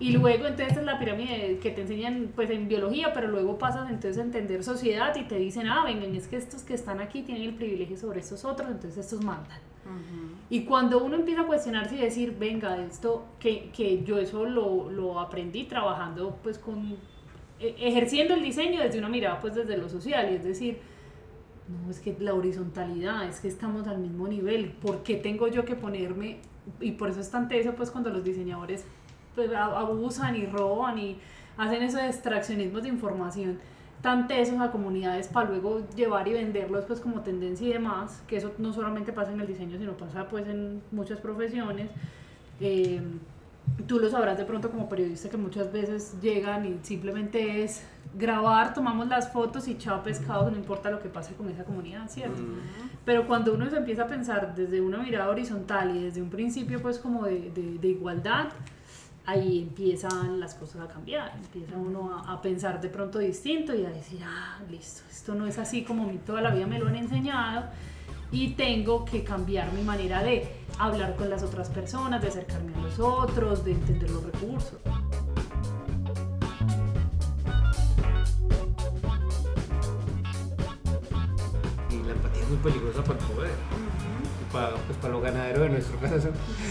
Y luego entonces es la pirámide que te enseñan pues en biología, pero luego pasas entonces a entender sociedad y te dicen, ah, vengan, es que estos que están aquí tienen el privilegio sobre estos otros, entonces estos mandan. Ujú. Y cuando uno empieza a cuestionarse y decir, venga, esto, que, que yo eso lo, lo aprendí trabajando, pues con, ejerciendo el diseño desde una mirada, pues desde lo social, y es decir, no, es que la horizontalidad, es que estamos al mismo nivel, ¿por qué tengo yo que ponerme? Y por eso es tan teso, pues cuando los diseñadores pues, abusan y roban y hacen esos extraccionismos de información tan tesos a comunidades para luego llevar y venderlos pues como tendencia y demás, que eso no solamente pasa en el diseño, sino pasa pues en muchas profesiones. Eh, tú lo sabrás de pronto como periodista que muchas veces llegan y simplemente es grabar, tomamos las fotos y chao pescado, no importa lo que pase con esa comunidad, ¿cierto? Pero cuando uno se empieza a pensar desde una mirada horizontal y desde un principio pues como de, de- de igualdad, ahí empiezan las cosas a cambiar, empieza uno a, a pensar de pronto distinto y a decir, ah, listo, esto no es así como mi, toda la vida me lo han enseñado y tengo que cambiar mi manera de hablar con las otras personas, de acercarme a los otros, de entender los recursos. Y la empatía es muy peligrosa para el poder. Para pues, los ganaderos de nuestro caso.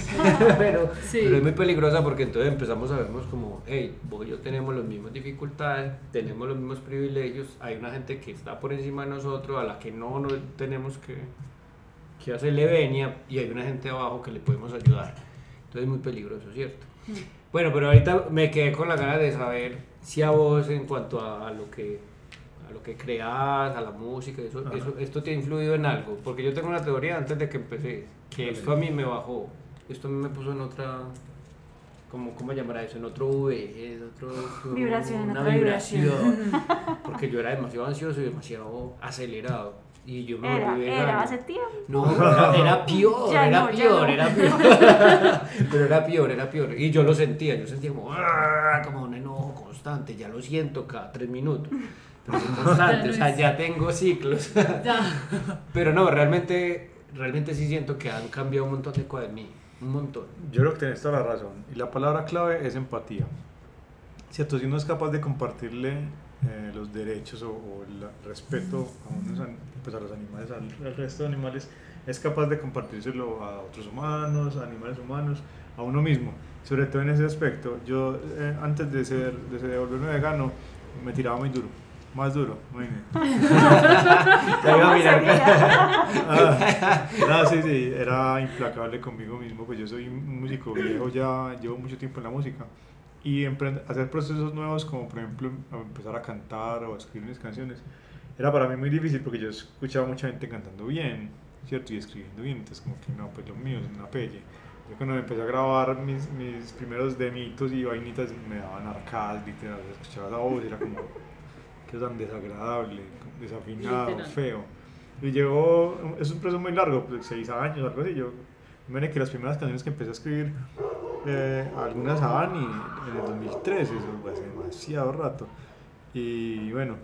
[laughs] pero, Sí. pero es muy peligrosa porque entonces empezamos a vernos como, hey, vos y yo tenemos las mismas dificultades, tenemos los mismos privilegios, hay una gente que está por encima de nosotros, a la que no, no tenemos que, que hacerle venia, y hay una gente abajo que le podemos ayudar. Entonces es muy peligroso, ¿cierto? Bueno, pero ahorita me quedé con la ganas de saber si a vos en cuanto a, a lo que lo que creas, a la música, eso, Ajá. eso, esto te ha influido en algo, porque yo tengo una teoría antes de que empecé, que esto a mí me bajó, esto a mí me puso en otra, ¿cómo, cómo llamará eso? En otro V, es otro, Vibración, una otra vibración. vibración, [laughs] porque yo era demasiado ansioso y demasiado acelerado, y yo me Era, volví era hace tiempo. No, era, era peor, Ya era no, peor, no. era peor. [laughs] Pero era peor, era peor. Y yo lo sentía, yo sentía como, "Ah", como un enojo constante, ya lo siento cada tres minutos. Pero es constante, o sea, ya tengo ciclos. Ya. [laughs] Pero no, realmente, realmente sí siento que han cambiado un montón de cosas en mí, un montón. Yo creo que tienes toda la razón. Y la palabra clave es empatía. ¿Cierto? Si uno es capaz de compartirle eh, los derechos o, o el respeto a, unos pues a los animales, al, al resto de animales, es capaz de compartírselo a otros humanos, a animales humanos, a uno mismo. Sobre todo en ese aspecto. Yo, eh, antes de, ser, de, ser- de volverme vegano, me tiraba muy duro. Más duro, imagínate. [laughs] Ya iba a mirar. [laughs] Ah, no, sí, sí, era implacable conmigo mismo, pues yo soy un músico viejo, ya llevo mucho tiempo en la música y hacer procesos nuevos como por ejemplo em- empezar a cantar o a escribir mis canciones era para mí muy difícil porque yo escuchaba mucha gente cantando bien, ¿cierto? Y escribiendo bien, entonces como que no, pues lo mío es una pelle. Yo cuando empecé a grabar mis, mis primeros demitos y vainitas me daban arcadas, literal, escuchaba esa voz y era como que es tan desagradable, desafinado, Literal. feo. Y llegó, es un proceso muy largo, pues, seis años, algo así. Yo me que las primeras canciones que empecé a escribir, eh, algunas a Ani en el 2013, eso fue hace demasiado rato. Y bueno,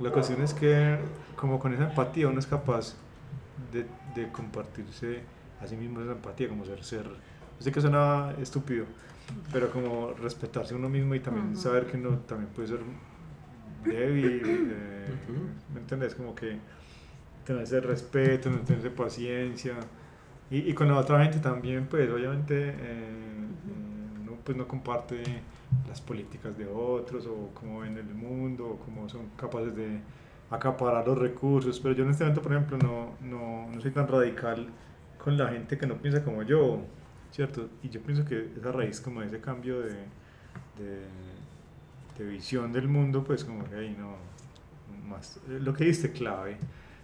la cuestión es que, como con esa empatía, uno es capaz de, de compartirse a sí mismo esa empatía, como ser ser. Yo sé que suena estúpido, pero como respetarse a uno mismo y también Ujú. saber que uno también puede ser débil. eh, Ujú. ¿Me entiendes? Como que tener ese respeto, no tener esa paciencia. Y, y con la otra gente también, pues obviamente eh, uno pues no comparte las políticas de otros o cómo ven el mundo o cómo son capaces de acaparar los recursos. Pero yo en este momento, por ejemplo, no, no, no soy tan radical con la gente que no piensa como yo, ¿cierto? Y yo pienso que esa raíz como de ese cambio de, de, de visión del mundo, pues como que ahí no, más, eh, lo que diste clave,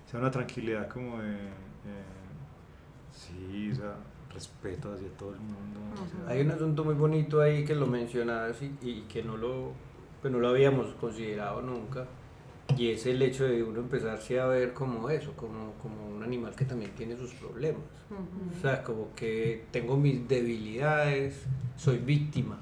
o sea, una tranquilidad como de, eh, sí, o sea, respeto hacia todo el mundo. o sea, Hay un asunto muy bonito ahí que lo mencionas y, y que no lo, pues no lo habíamos considerado nunca. Y es el hecho de uno empezarse a ver como eso, como, como un animal que también tiene sus problemas. O sea, como que tengo mis debilidades, soy víctima.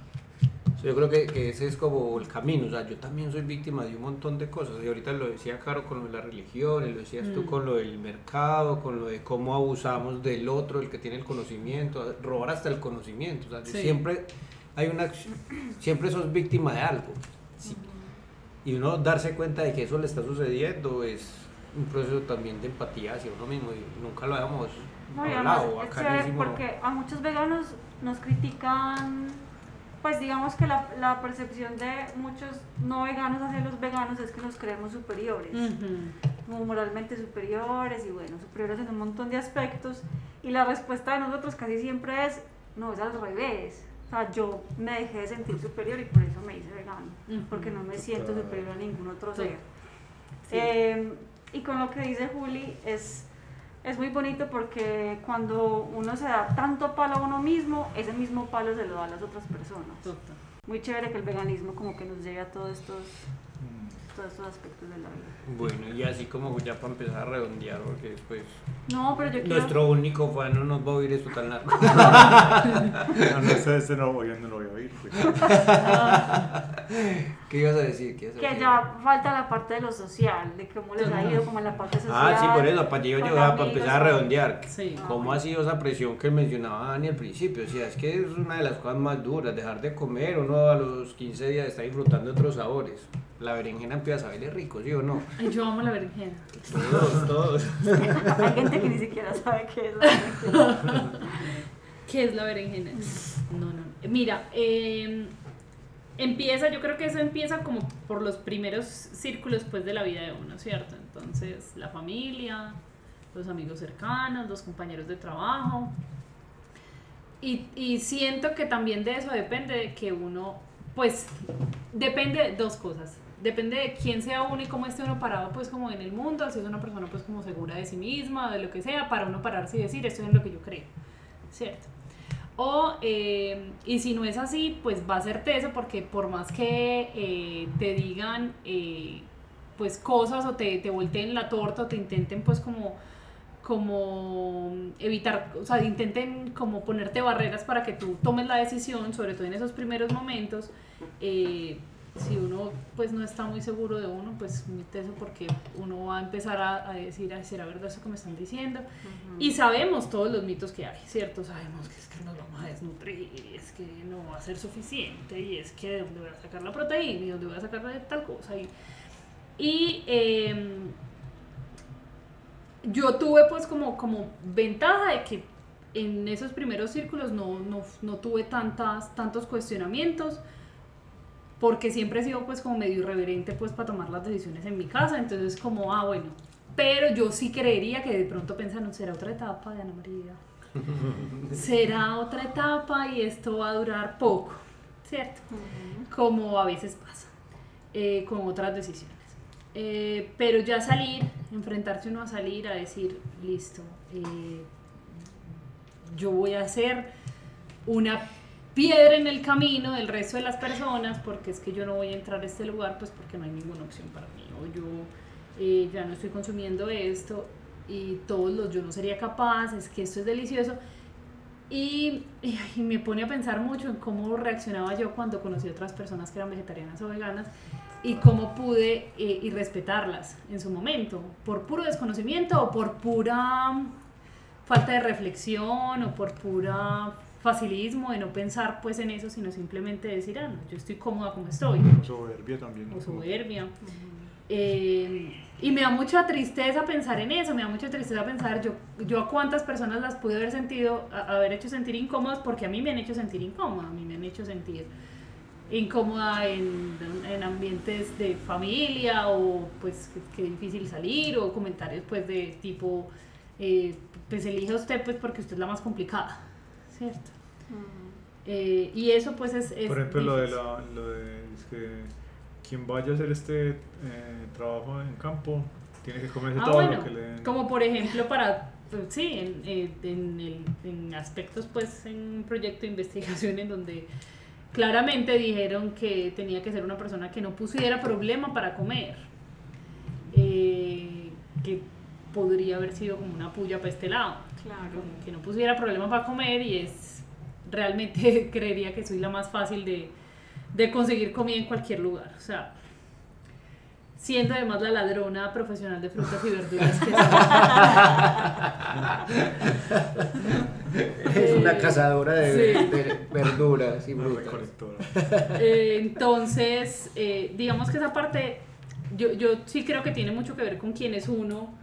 Yo creo que, que ese es como el camino. O sea, yo también soy víctima de un montón de cosas. Y ahorita lo decía Caro con lo de la religión, y lo decías tú Mm. con lo del mercado, con lo de cómo abusamos del otro, el que tiene el conocimiento, robar hasta el conocimiento. O sea, Sí. siempre hay una siempre sos víctima de algo. Sí. Y uno darse cuenta de que eso le está sucediendo es un proceso también de empatía hacia uno mismo y nunca lo habíamos No, y además hablado. es porque a muchos veganos nos critican, pues digamos que la, la percepción de muchos no veganos hacia los veganos es que nos creemos superiores, como moralmente superiores y bueno, superiores en un montón de aspectos. Y la respuesta de nosotros casi siempre es, no, es al revés. O sea, yo me dejé de sentir superior y por eso me hice vegano, porque no me siento superior a ningún otro Sí. ser. Sí. Eh, y con lo que dice Juli, es, es muy bonito porque cuando uno se da tanto palo a uno mismo, ese mismo palo se lo da a las otras personas. Total. Muy chévere que el veganismo como que nos lleve a todos estos, mm, todos estos aspectos de la vida. Bueno, y así como ya para empezar a redondear, porque después No, pero yo quiero... nuestro único fan no nos va a oír esto tan largo. [laughs] No, no, este, este no, yo no lo voy a oír. Pues. [laughs] ¿Qué ibas a decir? ¿Qué ibas a Que decir? ya falta la parte de lo social, de cómo les ha ido como en la parte social. Ah, sí, por eso, para, yo llegar, para empezar a redondear. Sí. ¿Cómo ha sido esa presión que mencionaba Dani al principio? O sea, es que es una de las cosas más duras, dejar de comer, uno a los 15 días está disfrutando de otros sabores. La berenjena empieza a saberle rico, ¿sí o no? Yo amo la berenjena. Todos, todos. [laughs] Alguien gente que ni siquiera sabe qué es la berenjena. ¿Qué es la berenjena? No, no. Mira, eh, empieza, yo creo que eso empieza como por los primeros círculos pues de la vida de uno, ¿cierto? Entonces, la familia, los amigos cercanos, los compañeros de trabajo. Y, y siento que también de eso depende de que uno, pues, depende de dos cosas. Depende de quién sea uno y cómo esté uno parado, pues, como en el mundo, si es una persona, pues, como segura de sí misma, de lo que sea, para uno pararse y decir, esto es en lo que yo creo, ¿cierto? O, eh, y si no es así, pues va a ser teso porque por más que eh, te digan eh, pues cosas o te, te volteen la torta o te intenten pues como, como evitar, o sea, intenten como ponerte barreras para que tú tomes la decisión, sobre todo en esos primeros momentos, eh, si uno pues no está muy seguro de uno, pues muy teso porque uno va a empezar a, a decir, "Ay, ¿será verdad eso que me están diciendo? Y sabemos todos los mitos que hay, ¿cierto? Sabemos que es que nos vamos a desnutrir, y es que no va a ser suficiente, y es que de dónde voy a sacar la proteína, y de dónde voy a sacar la de tal cosa. Y, y em, yo tuve pues como, como ventaja de que en esos primeros círculos no, no, no tuve tantas, tantos cuestionamientos porque siempre he sido pues como medio irreverente pues para tomar las decisiones en mi casa, entonces como, ah bueno, pero yo sí creería que de pronto pensaron, será otra etapa de Ana María, [laughs] será otra etapa y esto va a durar poco, ¿cierto? Como a veces pasa eh, con otras decisiones. Eh, pero ya salir, enfrentarse uno a salir a decir, listo, eh, yo voy a ser una piedra en el camino del resto de las personas porque es que yo no voy a entrar a este lugar pues porque no hay ninguna opción para mí o yo eh, ya no estoy consumiendo esto y todos los yo no sería capaz, es que esto es delicioso. Y, y, me pone a pensar mucho en cómo reaccionaba yo cuando conocí a otras personas que eran vegetarianas o veganas y cómo pude eh, y respetarlas en su momento, por puro desconocimiento o por pura falta de reflexión o por pura facilismo de no pensar pues en eso, sino simplemente decir, ah, no, yo estoy cómoda como estoy. O soberbia también. O soberbia. Eh, y me da mucha tristeza pensar en eso, me da mucha tristeza pensar yo, yo a cuántas personas las pude haber sentido, a- haber hecho sentir incómodas, porque a mí me han hecho sentir incómoda, a mí me han hecho sentir incómoda en, en ambientes de familia o pues que, que difícil salir o comentarios pues de tipo, eh, pues elija usted pues porque usted es la más complicada, ¿cierto? Eh, y eso pues es... es Por ejemplo, lo de, la, lo de es que quien vaya a hacer este eh, trabajo en campo tiene que comerse Ah, todo bueno, lo que le den. como por ejemplo para, pues, sí, en, eh, en, el- en aspectos, pues, en un proyecto de investigación en donde claramente dijeron que tenía que ser una persona que no pusiera problema para comer, eh, que podría haber sido como una puya para este lado, Claro. que no pusiera problema para comer y es, realmente [laughs] creería que soy la más fácil de, de conseguir comida en cualquier lugar, o sea... Siendo además la ladrona profesional de frutas y verduras que soy. Es una cazadora de, Sí. de verduras y frutas. Eh, entonces, eh, digamos que esa parte, yo, yo sí creo que tiene mucho que ver con quién es uno,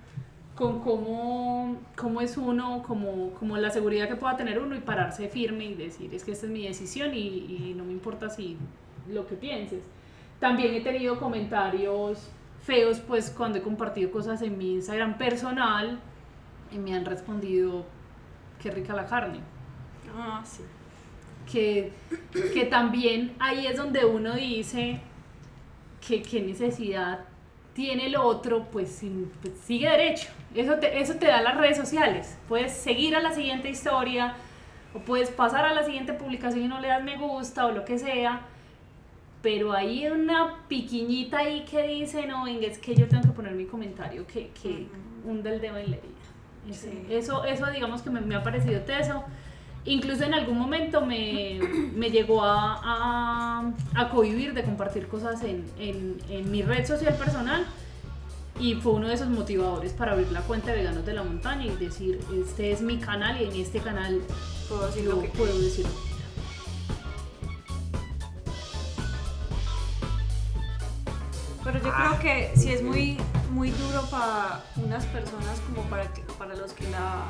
con cómo, cómo es uno, como, como la seguridad que pueda tener uno y pararse firme y decir, es que esta es mi decisión y, y no me importa si lo que pienses. También he tenido comentarios feos, pues cuando he compartido cosas en mi Instagram personal y me han respondido, qué rica la carne Ah, sí. que, que también ahí es donde uno dice que qué necesidad tiene el otro, pues, pues, sigue derecho. Eso te, eso te da las redes sociales. Puedes seguir a la siguiente historia o puedes pasar a la siguiente publicación y no le das me gusta o lo que sea. Pero hay una piquiñita ahí que dice, no, venga, es que yo tengo que poner mi comentario que, que hunda el dedo en la herida. Ese- Sí. Eso, eso digamos que me, me ha parecido teso. Incluso en algún momento me, me llegó a, a, a cohibir de compartir cosas en, en, en mi red social personal y fue uno de esos motivadores para abrir la cuenta de Veganos de la Montaña y decir, este es mi canal y en este canal Puedo decir lo que puedo decir. Pero yo creo que sí es muy muy duro para unas personas como para, que, para los que la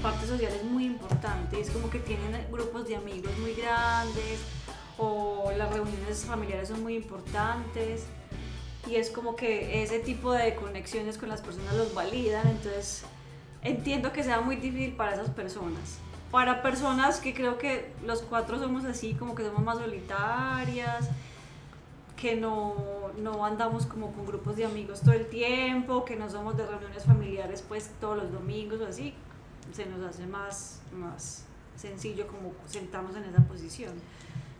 parte social es muy importante. Es como que tienen grupos de amigos muy grandes o las reuniones familiares son muy importantes y es como que ese tipo de conexiones con las personas los validan, entonces entiendo que sea muy difícil para esas personas. Para personas que creo que los cuatro somos así, como que somos más solitarias, que no, no andamos como con grupos de amigos todo el tiempo, que no somos de reuniones familiares pues todos los domingos o así, se nos hace más, más sencillo como sentarnos en esa posición.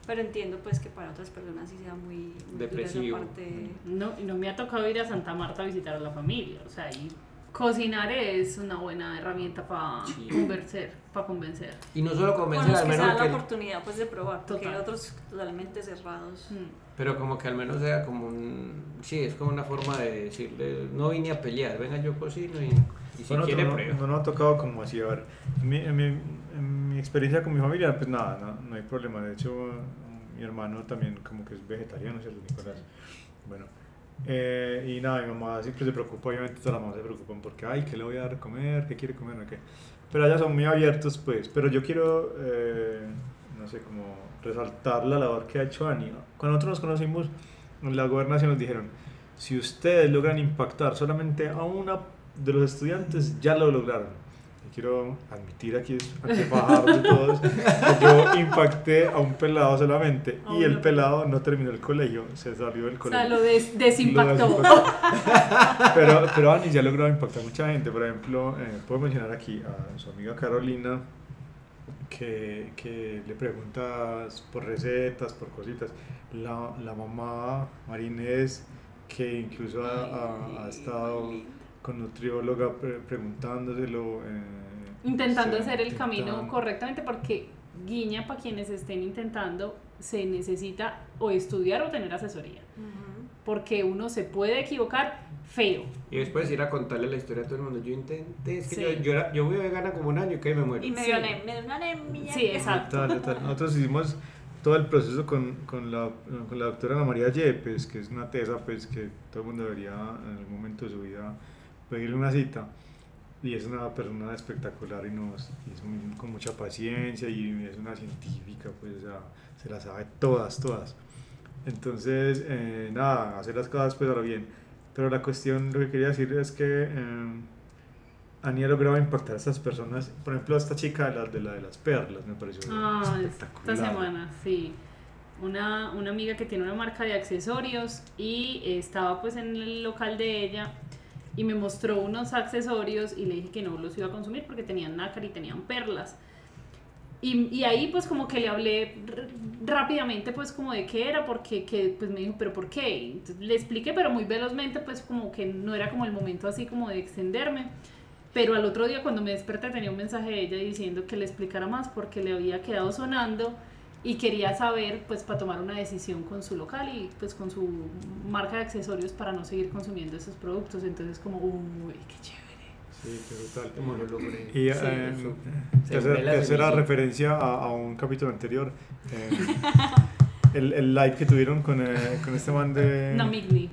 Pero entiendo pues que para otras personas sí sea muy, muy dura esa Depresivo. parte. No, y no me ha tocado ir a Santa Marta a visitar a la familia. O sea, y cocinar es una buena herramienta para Sí. convencer, para convencer. Y no solo Con convencer, los al que menos la que... oportunidad pues de probar, porque hay otros totalmente cerrados. Mm. Pero como que al menos sea como un... Sí, es como una forma de decirle, no vine a pelear, venga yo cocino y, y si Bueno, quiere no, no nos ha tocado como así, a mi, en mi, en mi experiencia con mi familia, pues nada, no, no hay problema, de hecho mi hermano también como que es vegetariano, ¿cierto, Nicolás? Bueno, eh, y nada, mi mamá siempre se preocupa, obviamente todas las mamás se preocupan porque, ay, ¿qué le voy a dar a comer? ¿Qué quiere comer? ¿No qué? Pero allá son muy abiertos, pues, pero yo quiero, eh, no sé, como resaltar la labor que ha hecho Ani. Cuando nosotros nos conocimos, en la gobernación nos dijeron, si ustedes logran impactar solamente a una de los estudiantes, ya lo lograron. Y quiero admitir aquí, ante bajar de todos, que yo impacté a un pelado solamente A y el uno. pelado no terminó el colegio, se salió del O colegio. sea, lo des- desimpactó. Lo desimpactó. pero, pero Ani ya logrado impactar a mucha gente. Por ejemplo, eh, puedo mencionar aquí a su amiga Carolina, que, que le preguntas por recetas, por cositas. La, la mamá Marinés, que incluso ha, ha- ha estado con nutrióloga pre- preguntándoselo. eh, intentando sí, hacer el camino correctamente porque guiña para quienes estén intentando se necesita o estudiar o tener asesoría porque uno se puede equivocar feo Y después ir a contarle la historia a todo el mundo. Yo intenté, es que Sí. yo, yo, era- yo fui vegana como un año y que me muero. Y me Sí. dio, dio una anemia. Sí, exacto. Nosotros hicimos todo el proceso con, con, la, con la doctora Ana María Yepes, que es una tesa pues, que todo el mundo debería en algún momento de su vida pedirle una cita. Y es una persona espectacular y, nos, y es muy- con mucha paciencia y es una científica, pues o sea, se las sabe todas, todas. Entonces, eh, nada, hacer las cosas pues a lo bien. Pero la cuestión, lo que quería decir es que eh, Ani ha logrado impactar a estas personas. Por ejemplo, esta chica de la de, la de las perlas me pareció Ah, espectacular. esta semana, sí. Una, una amiga que tiene una marca de accesorios y estaba pues en el local de ella y me mostró unos accesorios y le dije que no los iba a consumir porque tenían nácar y tenían perlas. Y, y ahí pues como que le hablé rápidamente pues como de qué era, porque que, pues me dijo, pero ¿por qué? Entonces, le expliqué pero muy velozmente pues como que no era como el momento así como de extenderme. Pero al otro día cuando me desperté tenía un mensaje de ella diciendo que le explicara más porque le había quedado sonando y quería saber pues para tomar una decisión con su local y pues con su marca de accesorios para no seguir consumiendo esos productos. Entonces como, uy, qué chévere. Sí, qué brutal. Como lo logré. Y Sí, eh, tercera, tercera semilla. referencia a, a un capítulo anterior. eh, [laughs] el, el live que tuvieron con, eh, con este man de. Namigli.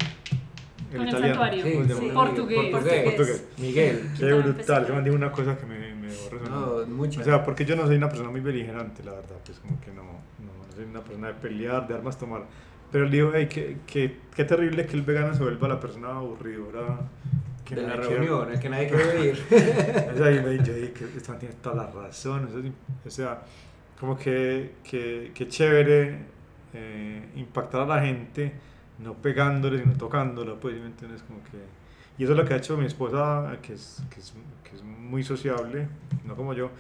el con el italiano. santuario. ¿Cómo se Sí, sí. Portugués. Portugués. Portugués. Miguel. Qué Yo brutal. Se me dijo una cosa que me, me dejó resonando. No, mucho. O sea, porque yo no soy una persona muy beligerante, la verdad, pues como que no, no, no soy una persona de pelear, de armas tomar. Pero él dijo, hey, qué, qué, qué terrible que el vegano se vuelva la persona aburridora. Que de la reunión, el que nadie [laughs] quiere oír. [laughs] O sea, y me, yo dije que man tiene toda la razón. o sea, como que, que, que chévere eh, impactar a la gente, no pegándole, sino tocándola, pues, ¿sí ¿me entiendes? Como que... Y eso es lo que ha hecho mi esposa, que es, que es, que es muy sociable, no como yo.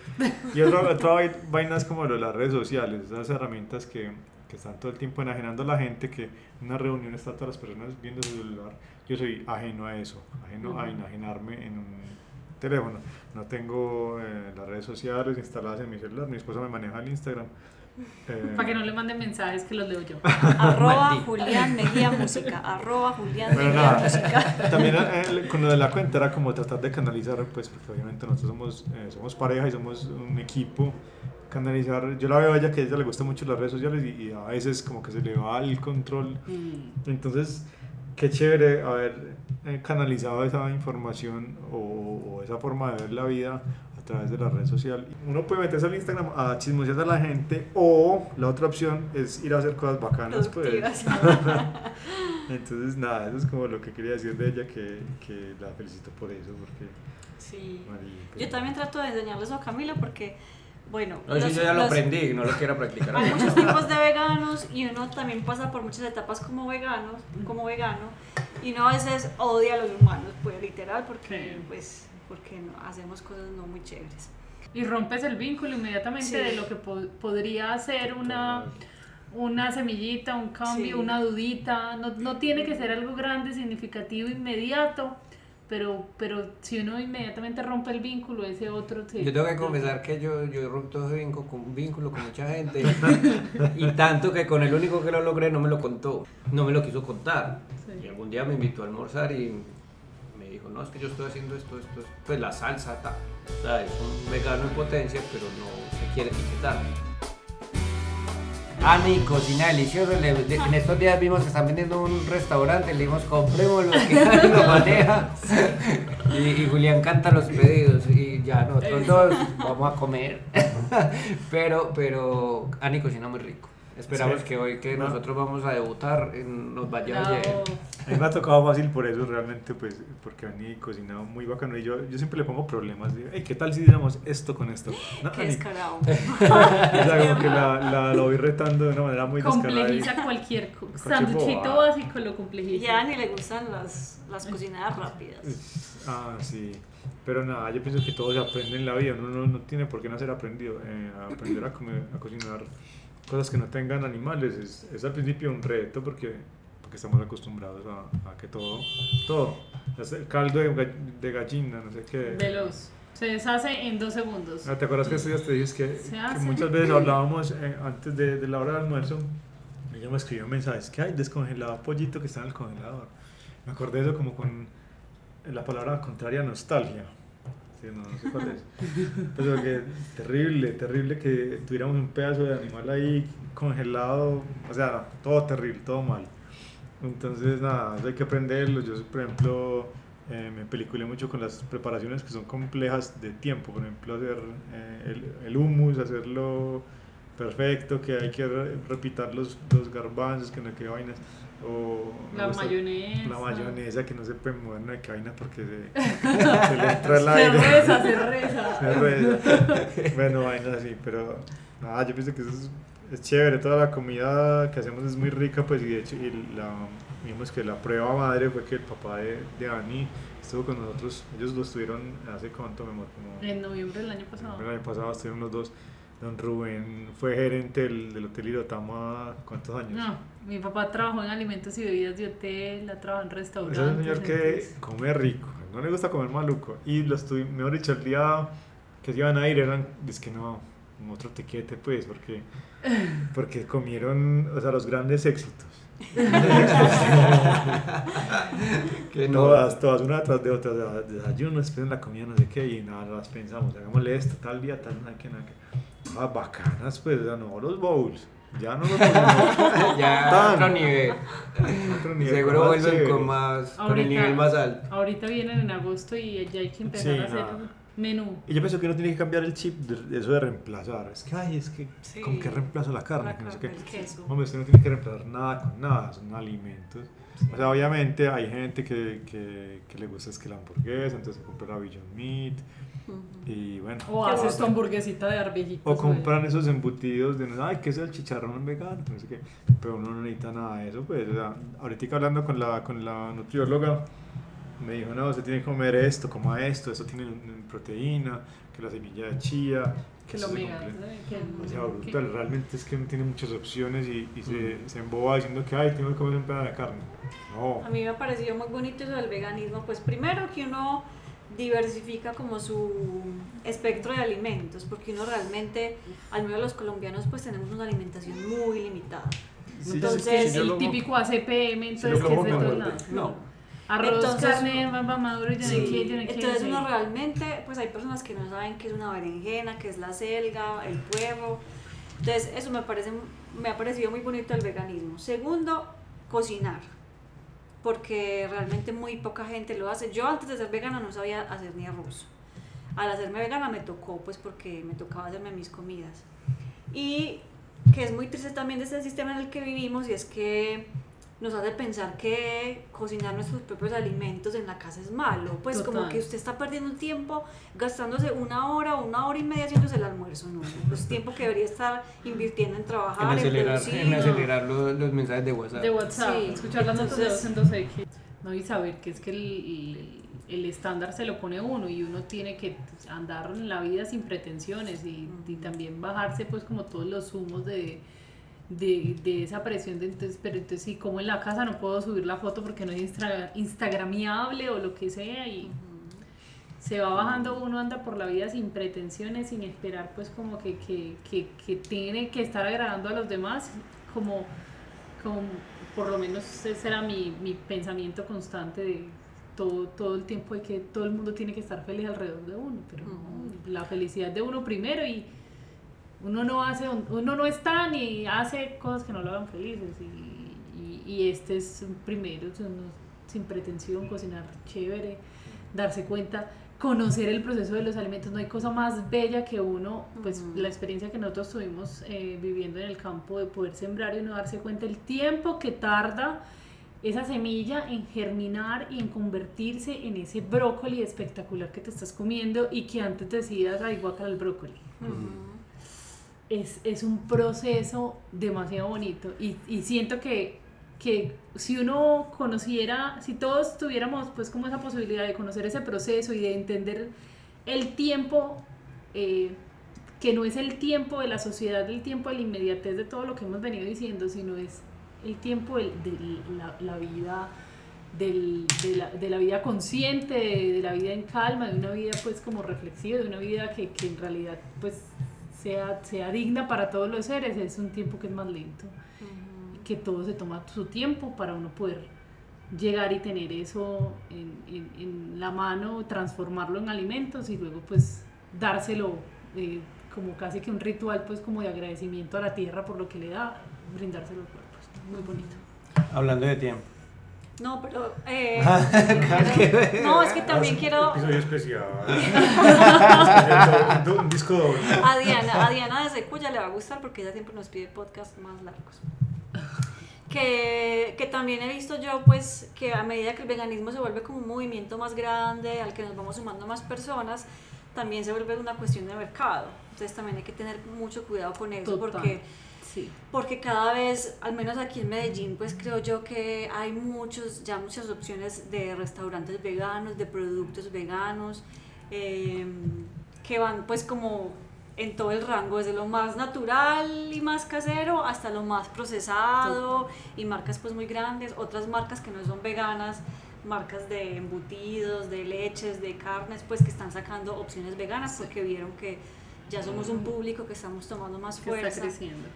Y otra, [laughs] otra vai- vaina es como lo de las redes sociales, esas herramientas que, que están todo el tiempo enajenando a la gente, que en una reunión están todas las personas viendo su celular. Yo soy ajeno a eso, ajeno a Ujú. enajenarme en un teléfono. No tengo eh, las redes sociales instaladas en mi celular, mi esposa me maneja el Instagram. Eh, Para que no le manden mensajes que los leo yo. [laughs] Arroba. Julián Mejía Música. Arroba Julián Bueno, Mejía nada, Música. [laughs] también eh, con lo de la cuenta era como tratar de canalizar, pues porque obviamente nosotros somos, eh, somos pareja y somos un equipo, canalizar, yo la veo a ella que a ella le gustan mucho las redes sociales y, y a veces como que se le va el control, Mm. entonces qué chévere haber eh, canalizado esa información o, o esa forma de ver la vida través de la red social. Uno puede meterse al Instagram a chismosear a la gente o la otra opción es ir a hacer cosas bacanas. Pues. [laughs] Entonces, nada, eso es como lo que quería decir de ella, que, que la felicito por eso, porque... Sí. marica, Yo también trato de enseñarle eso a Camila porque, bueno, No, eso los- yo ya lo los- aprendí, no lo quiero practicar. hay muchos tipos de veganos y uno también pasa por muchas etapas como veganos, como vegano, y uno a veces odia a los humanos, pues literal, porque Sí. pues porque no- hacemos cosas no muy chéveres. Y rompes el vínculo inmediatamente Sí. de lo que po- podría ser una, una semillita, un cambio, Sí. una dudita. No, no tiene que ser algo grande, significativo, inmediato, pero, pero si uno inmediatamente rompe el vínculo, ese otro se... Yo tengo que confesar que yo, yo he roto ese vínculo con, vínculo con mucha gente y tanto que con el único que lo logré no me lo contó, no me lo quiso contar. Sí. Y algún día me invitó a almorzar y dijo, no, es que yo estoy haciendo esto, esto, esto". pues la salsa, ta. O sea, es un vegano en potencia, pero no se quiere etiquetar. Ani, cocina delicioso. Le- de- en estos días vimos que están vendiendo un restaurante. Le dijimos, compremos lo que [laughs] Ani lo maneja. Y, y Julián canta los pedidos. Y ya nosotros dos vamos a comer. [laughs] Pero, pero Ani cocina muy rico. Esperamos Sí. que hoy que No. nosotros vamos a debutar nos vaya Bravo. bien. A mí me ha tocado fácil por eso realmente, pues, porque Ani cocinado muy bacano y yo, yo siempre le pongo problemas. Digo, "Ey, ¿qué tal si hiciéramos esto con esto? No, Qué descarado. [laughs] O sea, como que la, la, la voy retando de una manera muy descarada. y- Complejiza cualquier sanduchito básico, lo complejiza. Y a Ani le gustan las, las cocinadas rápidas. Ah, sí. Pero nada, yo pienso que todo se aprende en la vida. Uno no, no tiene por qué nacer aprendido. Eh, aprender a, comer, a cocinar cosas que no tengan animales es, es al principio un reto porque, porque estamos acostumbrados a, a que todo, todo, es el caldo de, ga- de gallina, no sé qué. Veloz. Se deshace en dos segundos. Ah, ¿Te acuerdas que estos días te dije que, muchas veces hablábamos eh, antes de, de la hora del almuerzo? Ella me escribió mensajes que hay descongelado pollito que está en el congelador. Me acordé de eso como con la palabra contraria nostalgia. Sí, no, no sé cuál es. Pero que terrible, terrible que tuviéramos un pedazo de animal ahí congelado. O sea, no, todo terrible, todo mal. Entonces, nada, hay que aprenderlo. Yo, por ejemplo, eh, me peliculé mucho con las preparaciones que son complejas de tiempo. Por ejemplo, hacer eh, el, el hummus, hacerlo perfecto, que hay que re- repitar los, los garbanzos, que no quede vainas. O La mayonesa. La mayonesa, que no se puede mover no de qué vaina porque se, [laughs] se le entra el Se aire. reza, se [laughs] reza. Se reza. bueno, vainas así, pero nada, yo pienso que eso es, es chévere. Toda la comida que hacemos es muy rica, pues, y de hecho, y la, vimos que la prueba madre fue que el papá de, de Ani estuvo con nosotros. Ellos lo estuvieron hace cuánto, me como En noviembre del año pasado. el año pasado estuvieron los dos. Don Rubén fue gerente del, del Hotel Irotama, ¿cuántos años? No, mi papá trabajó en alimentos y bebidas de hotel, ha trabajado en restaurantes. es un señor que entonces- come rico, no le gusta comer maluco. Y los tuve, mejor dicho, el día que se iban a ir eran, es que no, un otro tequete, pues, porque, [laughs] porque comieron, o sea, los grandes éxitos. [laughs] Que no. Todas, todas, una tras de otra, desayuno, después en la comida, no sé qué, y nada, las pensamos, hagámosle esto, tal día, tal, nada que, nada que. Ah, bacanas, pues, sea, no los bowls, ya no los [laughs] bowls. ya Tan. otro nivel. otro nivel, Seguro vuelven chévere. con más, con el nivel más alto. Ahorita vienen en agosto y ya hay que empezar Sí, a hacer nada. menú. Y yo pienso que uno tiene que cambiar el chip de eso de reemplazar. Es que, ay, es que, Sí. ¿con qué reemplazo la carne? La Que no sé carne, qué. el queso. Hombre, usted no tiene que reemplazar nada con nada, son alimentos. O sea, obviamente hay gente que, que, que le gusta es que la hamburguesa, entonces se compra la Beyond Meat Y bueno. O haces tu hamburguesita de arvejitas. O compran esos embutidos de, ay, ¿qué es el chicharrón vegano? No sé qué. Pero uno no necesita nada de eso, pues. O sea, ahorita hablando con la, con la nutrióloga, me dijo, no, usted tiene que comer esto, coma esto, esto tiene proteína, que la semilla de chía, Que lo se mega. comple- ¿sabes? Que- o sea, que- brutal, realmente es que uno tiene muchas opciones y, y se, Mm. se emboba diciendo que, ay, tengo que comer un pedazo de carne. No. A mí me ha parecido muy bonito eso del veganismo, pues primero que uno diversifica como su espectro de alimentos, porque uno realmente, al menos los colombianos, pues tenemos una alimentación muy limitada. Sí, Entonces, sí, el lo- típico ACPM, entonces que es como de gordo. lados. No. Arroz, Entonces, carne, mamá maduro, no Sí, no entonces uno realmente, pues hay personas que no saben qué es una berenjena, qué es la selga, el puerro. Entonces eso me parece, me ha parecido muy bonito el veganismo. Segundo, cocinar. Porque realmente muy poca gente lo hace. Yo antes de ser vegana no sabía hacer ni arroz. Al hacerme vegana me tocó, pues porque me tocaba hacerme mis comidas. Y que es muy triste también de este sistema en el que vivimos y es que nos hace pensar que cocinar nuestros propios alimentos en la casa es malo. Pues como que usted está perdiendo tiempo gastándose una hora o una hora y media haciéndose el almuerzo, ¿no? Es tiempo que debería estar invirtiendo en trabajar, en, acelerar, los, los mensajes de WhatsApp. de WhatsApp, Sí, escuchar las notas de entonces- en 2X. No, y saber que es que el, el- el estándar se lo pone uno y uno tiene que andar en la vida sin pretensiones y, y también bajarse pues como todos los humos de, de, de esa presión de entonces, pero entonces sí, como en la casa no puedo subir la foto porque no es instra- instagramiable o lo que sea y se va bajando, uno anda por la vida sin pretensiones, sin esperar pues como que, que, que, que tiene que estar agradando a los demás, como, como por lo menos ese era mi, mi pensamiento constante de todo, todo el tiempo de que todo el mundo tiene que estar feliz alrededor de uno, pero no, la felicidad de uno primero y uno no hace, uno no está ni hace cosas que no lo hagan felices y, y, y este es primero, sin pretensión, cocinar chévere, darse cuenta, conocer el proceso de los alimentos, no hay cosa más bella que uno, pues la experiencia que nosotros tuvimos eh, viviendo en el campo de poder sembrar y uno darse cuenta el tiempo que tarda esa semilla en germinar y en convertirse en ese brócoli espectacular que te estás comiendo y que antes decidas, ay, guácala el brócoli. Es, es un proceso demasiado bonito. Y, y siento que, que si uno conociera, si todos tuviéramos pues como esa posibilidad de conocer ese proceso y de entender el tiempo, eh, que no es el tiempo de la sociedad, el tiempo de la inmediatez de todo lo que hemos venido diciendo, sino es el tiempo de, la, la vida del- de, la, de la vida consciente, de, de la vida en calma, de una vida pues como reflexiva, de una vida que, que en realidad pues sea, sea digna para todos los seres, es un tiempo que es más lento, Ujú. que todo se toma su tiempo para uno poder llegar y tener eso en, en- en la mano, transformarlo en alimentos y luego pues dárselo eh, como casi que un ritual pues como de agradecimiento a la tierra por lo que le da, brindárselo al cuerpo, es muy bonito. Hablando de tiempo. No, pero... eh, [laughs] que- no, es que también Ah, quiero... Episodio especial. [laughs] Un disco doble. A Diana, a Diana de Secuya le va a gustar porque ella siempre nos pide podcasts más largos. Que, que también he visto yo, pues, que a medida que el veganismo se vuelve como un movimiento más grande, al que nos vamos sumando más personas, también se vuelve una cuestión de mercado. Entonces también hay que tener mucho cuidado con eso Total. porque Sí. porque cada vez, al menos aquí en Medellín, pues creo yo que hay muchos, ya muchas opciones de restaurantes veganos, de productos veganos, eh, que van pues como en todo el rango, desde lo más natural y más casero hasta lo más procesado y marcas pues muy grandes, otras marcas que no son veganas, marcas de embutidos, de leches, de carnes, pues que están sacando opciones veganas porque vieron que ya somos un público que estamos tomando más Que está fuerza. creciendo.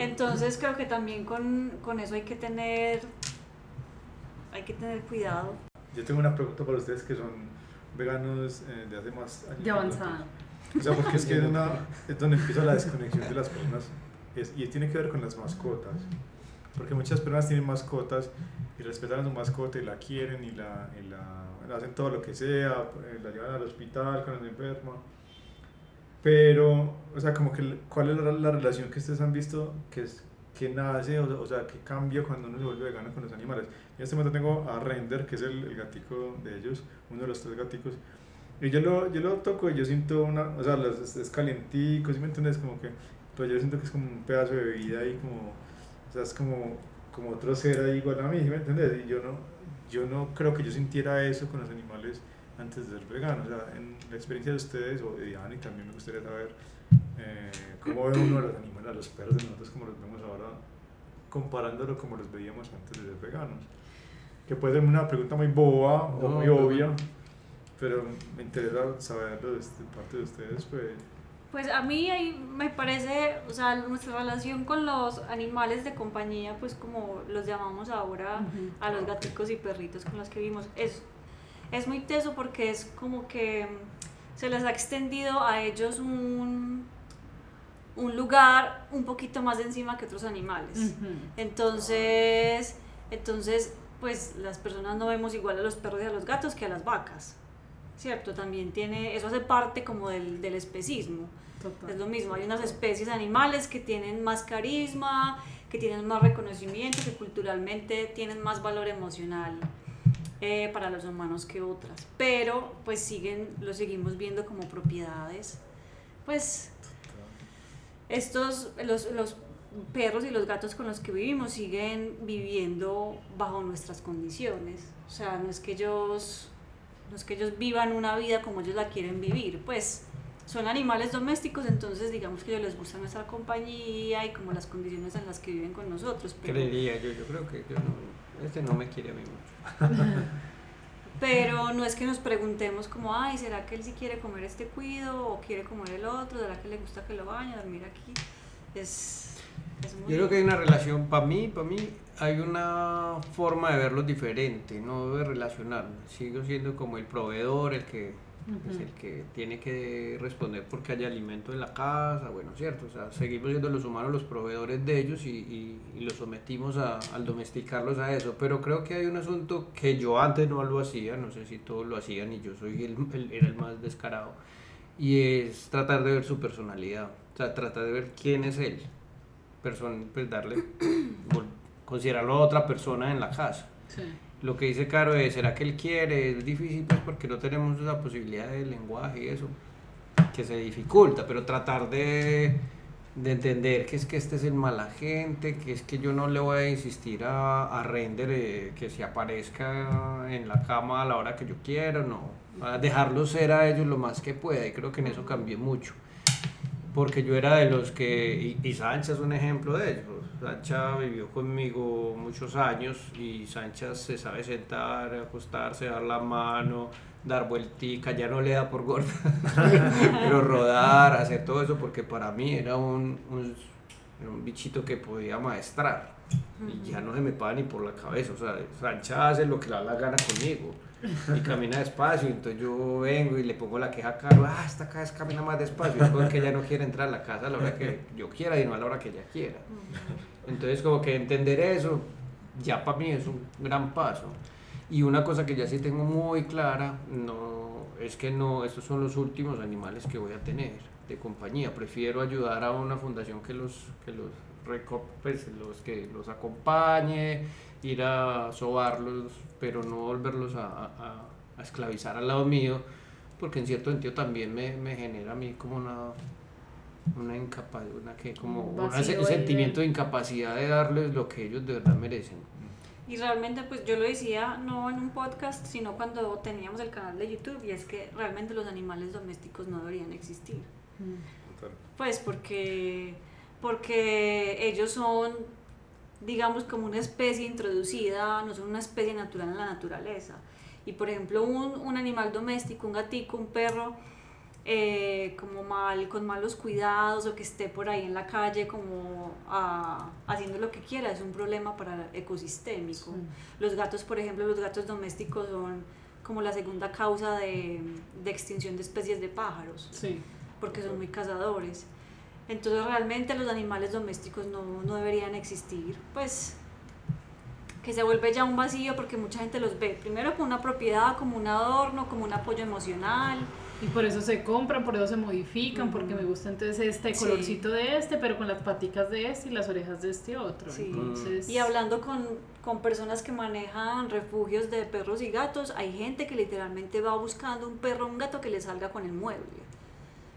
Entonces creo que también con, con eso hay que tener hay que tener cuidado. Yo tengo una pregunta para ustedes que son veganos eh, de hace más años. De avanzada. O sea, porque es que es, una, es donde empieza la desconexión de las personas es- y tiene que ver con las mascotas. Porque muchas personas tienen mascotas y respetan a su mascota y la quieren y la, y la hacen todo lo que sea, eh, la llevan al hospital cuando se enferma. Pero, o sea, como que, ¿cuál es la, la relación que ustedes han visto que, es, que nace, o, o sea, que cambia cuando uno se vuelve vegano con los animales? En este momento tengo a Render, que es el, el gatico de ellos, uno de los tres gaticos. Y yo lo, yo lo toco y yo siento una, o sea, es, es calientico, ¿sí me entiendes? Como que, pero yo siento que es como un pedazo de bebida ahí, como, o sea, es como, como otro ser ahí igual a mí, ¿sí me entiendes? Y yo no, yo no creo que yo sintiera eso con los animales antes de ser vegano, o sea, en la experiencia de ustedes o de Diana, y también me gustaría saber eh, cómo ve uno a los animales, a los perros de nosotros como los vemos ahora, comparándolo como los veíamos antes de ser veganos. Que puede ser una pregunta muy boba o No, muy pero- obvia, pero me interesa saberlo de este- parte de ustedes, pues. Pues a mí ahí me parece, o sea, nuestra relación con los animales de compañía, pues como los llamamos ahora Ujú. a los gaticos y perritos con los que vivimos, es, es muy teso porque es como que mm, se les ha extendido a ellos un, un lugar un poquito más encima que otros animales. Entonces, entonces, pues las personas no vemos igual a los perros y a los gatos que a las vacas, ¿cierto? También tiene, eso hace parte como del, del especismo. Total. Es lo mismo, hay unas especies animales que tienen más carisma, que tienen más reconocimiento, que culturalmente tienen más valor emocional eh, para los humanos que otras, pero pues siguen, lo seguimos viendo como propiedades. Pues estos, los, los perros y los gatos con los que vivimos siguen viviendo bajo nuestras condiciones. O sea, no es que ellos, no es que ellos vivan una vida como ellos la quieren vivir, pues son animales domésticos, entonces digamos que ellos les gusta nuestra compañía y como las condiciones en las que viven con nosotros. Pero, Creería yo, yo creo que yo no, este no me quiere a mí mucho. [laughs] pero no es que nos preguntemos como, ay, ¿será que él sí quiere comer este cuido o quiere comer el otro? ¿Será que le gusta que lo bañe, dormir aquí? Es, es muy... Yo creo que hay una relación, para mí, para mí, hay una forma de verlos diferente, no de relacionarme. Sigo siendo como el proveedor, el que es el que tiene que responder porque haya alimento en la casa, bueno, cierto, o sea, seguimos siendo los humanos los proveedores de ellos y, y, y los sometimos a, al domesticarlos a eso, pero creo que hay un asunto que yo antes no lo hacía, no sé si todos lo hacían y yo soy el, el- era el más descarado, y es tratar de ver su personalidad, o sea, tratar de ver quién es él, Person, pues darle, [coughs] considerarlo a otra persona en la casa. Sí. Lo que dice Caro es, ¿será que él quiere? Es difícil pues porque no tenemos esa posibilidad del lenguaje y eso, que se dificulta, pero tratar de, de entender que es que este es el mala gente, que es que yo no le voy a insistir a, a Render eh, que se aparezca en la cama a la hora que yo quiera, no, a dejarlos ser a ellos lo más que pueda y creo que en eso cambié mucho. Porque yo era de los que, y, y Sancha es un ejemplo de ello. Sancha vivió conmigo muchos años y Sancha se sabe sentar, acostarse, dar la mano, dar vueltica, ya no le da por gorda, [laughs] pero rodar, hacer todo eso, porque para mí era un, un, era un bichito que podía maestrar y ya no se me paga ni por la cabeza. O sea, Sancha hace lo que le da la gana conmigo y camina despacio. Entonces yo vengo y le pongo la queja a Caro, ah, esta vez camina más despacio. Es porque ella no quiere entrar a la casa a la hora que yo quiera y no a la hora que ella quiera. Entonces, como que entender eso ya para mí es un gran paso. Y una cosa que ya sí tengo muy clara, no, es que no, estos son los últimos animales que voy a tener de compañía. Prefiero ayudar a una fundación que los, que los, pues, los, que los acompañe, ir a sobarlos, pero no volverlos a- a- a esclavizar al lado mío, porque en cierto sentido también me, me genera a mí como una una incapacidad, una que como Un un vacío sentimiento de- de incapacidad de darles lo que ellos de verdad merecen. Y realmente, pues yo lo decía no en un podcast, sino cuando teníamos el canal de YouTube, y es que realmente los animales domésticos no deberían existir. Total. Pues porque, porque ellos son, digamos, como una especie introducida, no son una especie natural en la naturaleza. Y por ejemplo, un, un animal doméstico, un gatico, un perro, eh, como mal, con malos cuidados o que esté por ahí en la calle como ah, haciendo lo que quiera, es un problema para el ecosistémico. Los gatos, por ejemplo, los gatos domésticos son como la segunda causa de, de extinción de especies de pájaros Sí. porque son muy cazadores. Entonces realmente los animales domésticos no, no deberían existir. Pues que se vuelve ya un vacío porque mucha gente los ve primero como una propiedad, como un adorno, como un apoyo emocional. Y por eso se compran, por eso se modifican, porque me gusta entonces este Sí. colorcito de este, pero con las paticas de este y las orejas de este otro. Sí. Entonces, Y hablando con, con personas que manejan refugios de perros y gatos, hay gente que literalmente va buscando un perro o un gato que le salga con el mueble.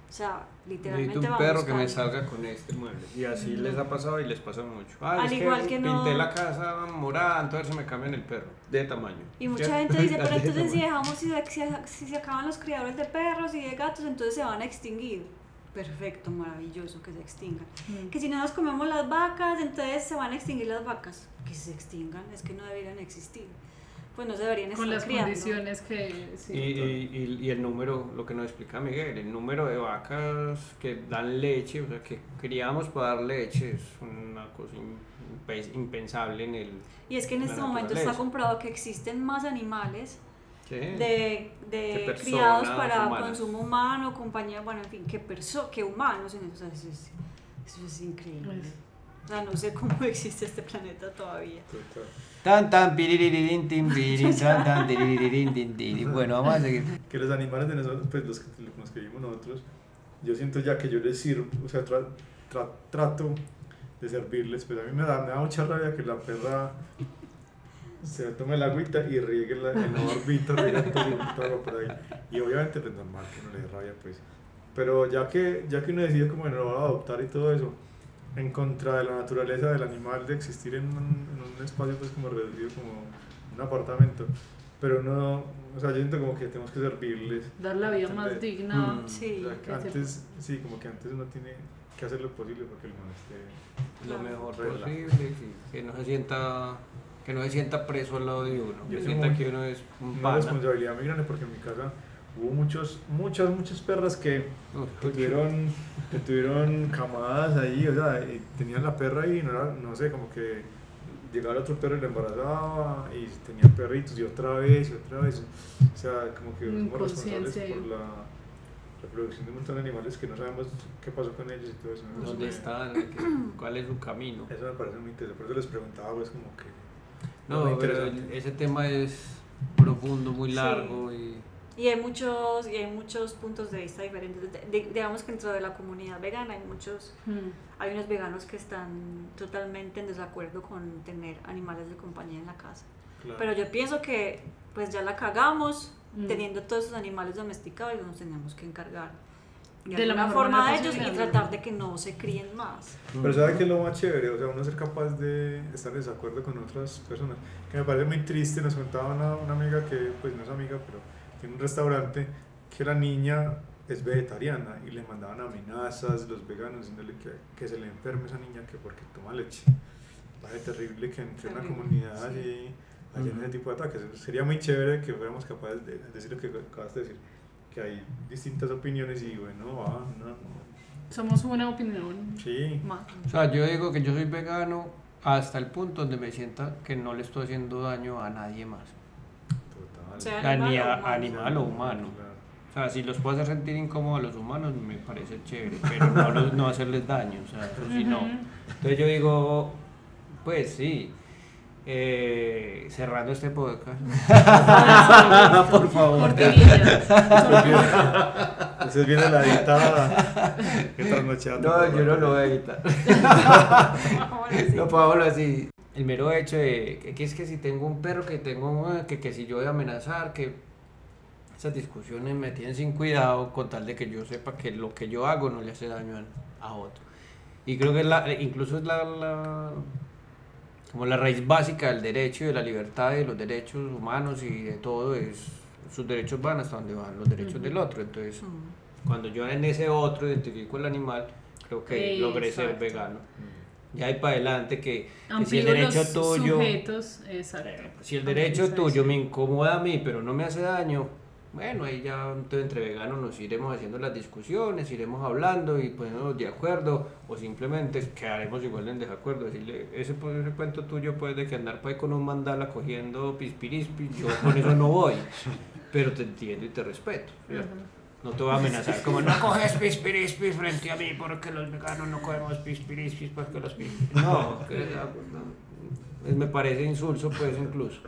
O sea, literalmente Necesito va un perro que me salga con este mueble. Y así les ha pasado y les pasa mucho. Ah, Al es igual que, que no- pinté la casa morada, entonces se me cambian el perro. De tamaño. Y mucha gente dice, [laughs] pero entonces si dejamos, si se, si- si se acaban los criadores de perros y de gatos, entonces se van a extinguir. Perfecto, maravilloso que se extingan. Mm. Que si no nos comemos las vacas, entonces se van a extinguir las vacas. Que se extingan, es que no deberían existir. Pues no se deberían con estar las criando. condiciones que... sí. Y, y, y- y el número, lo que nos explica Miguel, el número de vacas que dan leche, o sea, que criamos para dar leche, es una cosa impe- impensable en el... Y es que en este momento está comprobado que existen más animales ¿sí? de, de criados para humanas. consumo humano, compañía, bueno, en fin, que, perso que humanos en eso. O sea, eso, es, eso es increíble. Pues, Sea, no sé cómo [laughs] existe este planeta todavía. Total. Tan tan piriririn tin [laughs] pirin, tan tan tiriririn tin tin. Bueno, vamos a seguir. [laughs] Que los animales de nosotros, pues los que, los que vivimos nosotros, yo siento ya que yo les sirvo, o sea, tra- tra- trato de servirles, pero a mí me da, me da mucha rabia que la perra se tome el agüita y riegue la, el riegue todo, todo por ahí. Y obviamente, pues normal que no le dé rabia, pues. Pero ya que, ya que uno decide como que no lo va a adoptar y todo eso, en contra de la naturaleza del animal de existir en un, en un espacio pues como reducido como un apartamento, pero no, o sea, yo siento como que tenemos que servirles. Dar la vida más digna. Mm. Sí. O sea, que se- antes, sí, como que antes uno tiene que hacer lo posible porque el man esté... Lo mejor Regla. posible, sí, que no se sienta que no se sienta preso al lado de uno, Yo que sienta que uno es un Una pana. responsabilidad muy grande porque en mi casa hubo muchos, muchas, muchas perras que, que tuvieron, que tuvieron camadas ahí, o sea, y tenían la perra ahí, no, era, no sé, como que llegaba el otro perro y la embarazaba y tenían perritos y otra vez y otra vez. O sea, como que somos responsables por la reproducción de un montón de animales que no sabemos qué pasó con ellos y todo eso. ¿Dónde me- están? ¿Qué- ¿Cuál es su camino? Eso me parece muy interesante, por eso les preguntaba, pues, como que... No, pero ese tema es profundo, muy Sí. largo y Y hay muchos, y hay muchos puntos de vista diferentes. De- de- digamos que dentro de la comunidad vegana hay muchos, Mm. hay unos veganos que están totalmente en desacuerdo con tener animales de compañía en la casa. Claro. Pero yo pienso que pues ya la cagamos Mm. teniendo todos esos animales domesticados y nos tenemos que encargar de, De la forma de ellos y tratar de que no se críen más. Pero ¿sabe qué es lo más chévere? O sea, uno ser capaz de estar en desacuerdo con otras personas. Que me parece muy triste, nos contaba una, una amiga que, pues no es amiga, pero tiene un restaurante, que la niña es vegetariana y le mandaban amenazas los veganos diciéndole que, que se le enferme esa niña que porque toma leche. Parece terrible que entre una comunidad sí. así haya Ujú. ese tipo de ataques. Sería muy chévere que fuéramos capaces de decir lo que acabas de decir, que hay distintas opiniones y bueno, va, no, no, Somos una opinión sí. más. O sea, yo digo que yo soy vegano hasta el punto donde me sienta que no le estoy haciendo daño a nadie más. Sea, ni a o humano. animal o humano. O sea, si los puedo hacer sentir incómodos a los humanos, me parece chévere, pero no, los- no hacerles daño, o sea, eso sí no. Entonces yo digo, pues sí, eh, cerrando este podcast. [laughs] Por favor. Entonces viene la editada [laughs] que trasnochada. No, yo no lo voy a editar. [laughs] Sí. No puedo así. El mero hecho de que, que es que si tengo un perro, que tengo que, que si yo voy a amenazar, que esas discusiones me tienen sin cuidado con tal de que yo sepa que lo que yo hago no le hace daño a, a otro. Y creo que es la, incluso es la, la- como la raíz básica del derecho y de la libertad y de los derechos humanos y de todo es sus derechos van hasta donde van los derechos del otro. Entonces, cuando yo en ese otro identifico el animal, creo que logré ser vegano. Ya hay para adelante que, que si el derecho los tuyo, sujetos, exacto. si el derecho tuyo me incomoda a mí, pero no me hace daño, bueno, ahí ya entonces entre veganos nos iremos haciendo las discusiones, iremos hablando y poniéndonos de acuerdo, o simplemente quedaremos igual en desacuerdo, decirle, ese, pues, ese cuento tuyo pues de que andar por ahí con un mandala cogiendo pispirispis, yo con eso no voy, [laughs] pero te entiendo y te respeto, ¿cierto? No te voy a amenazar como no coges pispirispis frente a mí porque los veganos no cogemos pispirispis porque los pispirispis... No, que, no, me parece insulso pues incluso.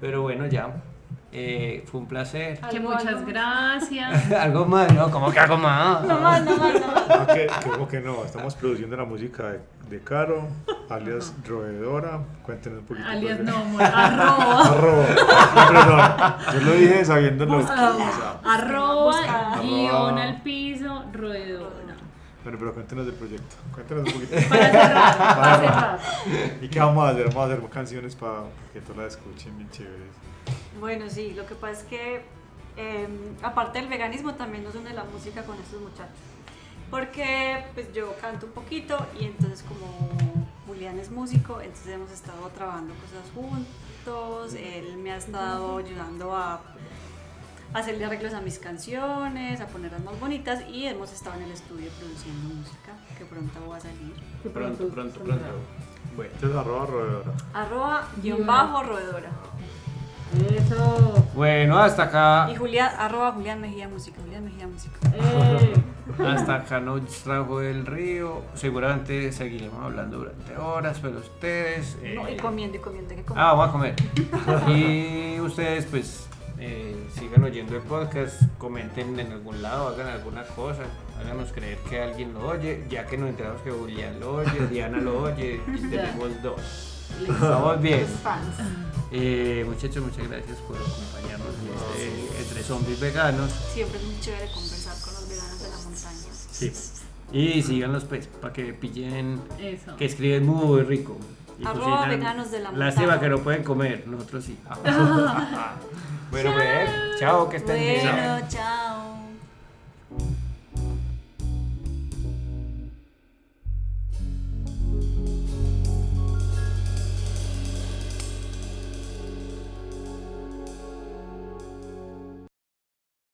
Pero bueno, ya. Eh, fue un placer. Que muchas algo. gracias. [laughs] algo más, ¿no? ¿Cómo que algo más? No más, no más, no más. Ah, que, que como que no, estamos produciendo la música de, de Caro, alias Roedora. Cuéntenos un poquito. Alias de- no, [laughs] arroba. Arroba. No, yo lo dije sabiéndolo. Busca. o sea, Arroba, guion al piso, roedora. Bueno, pero cuéntenos del proyecto. Cuéntenos un poquito. Para cerrar, [laughs] para cerrar. ¿Y qué vamos a hacer? Vamos a hacer canciones para que todos la escuchen bien chéveres. Bueno, sí, lo que pasa es que eh, aparte del veganismo también nos une la música con estos muchachos. Porque pues yo canto un poquito y entonces como Julián es músico, entonces hemos estado trabajando cosas juntos, él me ha estado ayudando a hacerle arreglos a mis canciones, a ponerlas más bonitas y hemos estado en el estudio produciendo música que pronto va a salir. Pronto, pronto, pronto. Bueno. Entonces, arroba Roedora. Arroba guion Guión. bajo roedora. Eso. Bueno, hasta acá. Y Julián, arroba Julián Mejía Música, Julián Mejía Música. Eh, Hasta acá nos trajo el río. Seguramente seguiremos hablando durante horas, pero ustedes. eh, No, y comiendo y comiendo, que Ah, vamos a comer. Y ustedes, pues, eh, sigan oyendo el podcast, comenten en algún lado, hagan alguna cosa, háganos creer que alguien lo oye, ya que nos enteramos que Julián lo oye, Diana lo oye, y tenemos dos. Estamos bien. fans. Eh, muchachos, muchas gracias por acompañarnos en este, entre zombies veganos. Siempre es muy chévere conversar con los veganos de la montaña. Sí. Y síganos, pues, para que pillen, eso. que escriben muy rico. Y Arroba cocinan. veganos de la Lástima montaña. que no pueden comer, nosotros sí. [laughs] bueno, pues, chao, que estén bien. Bueno, chao.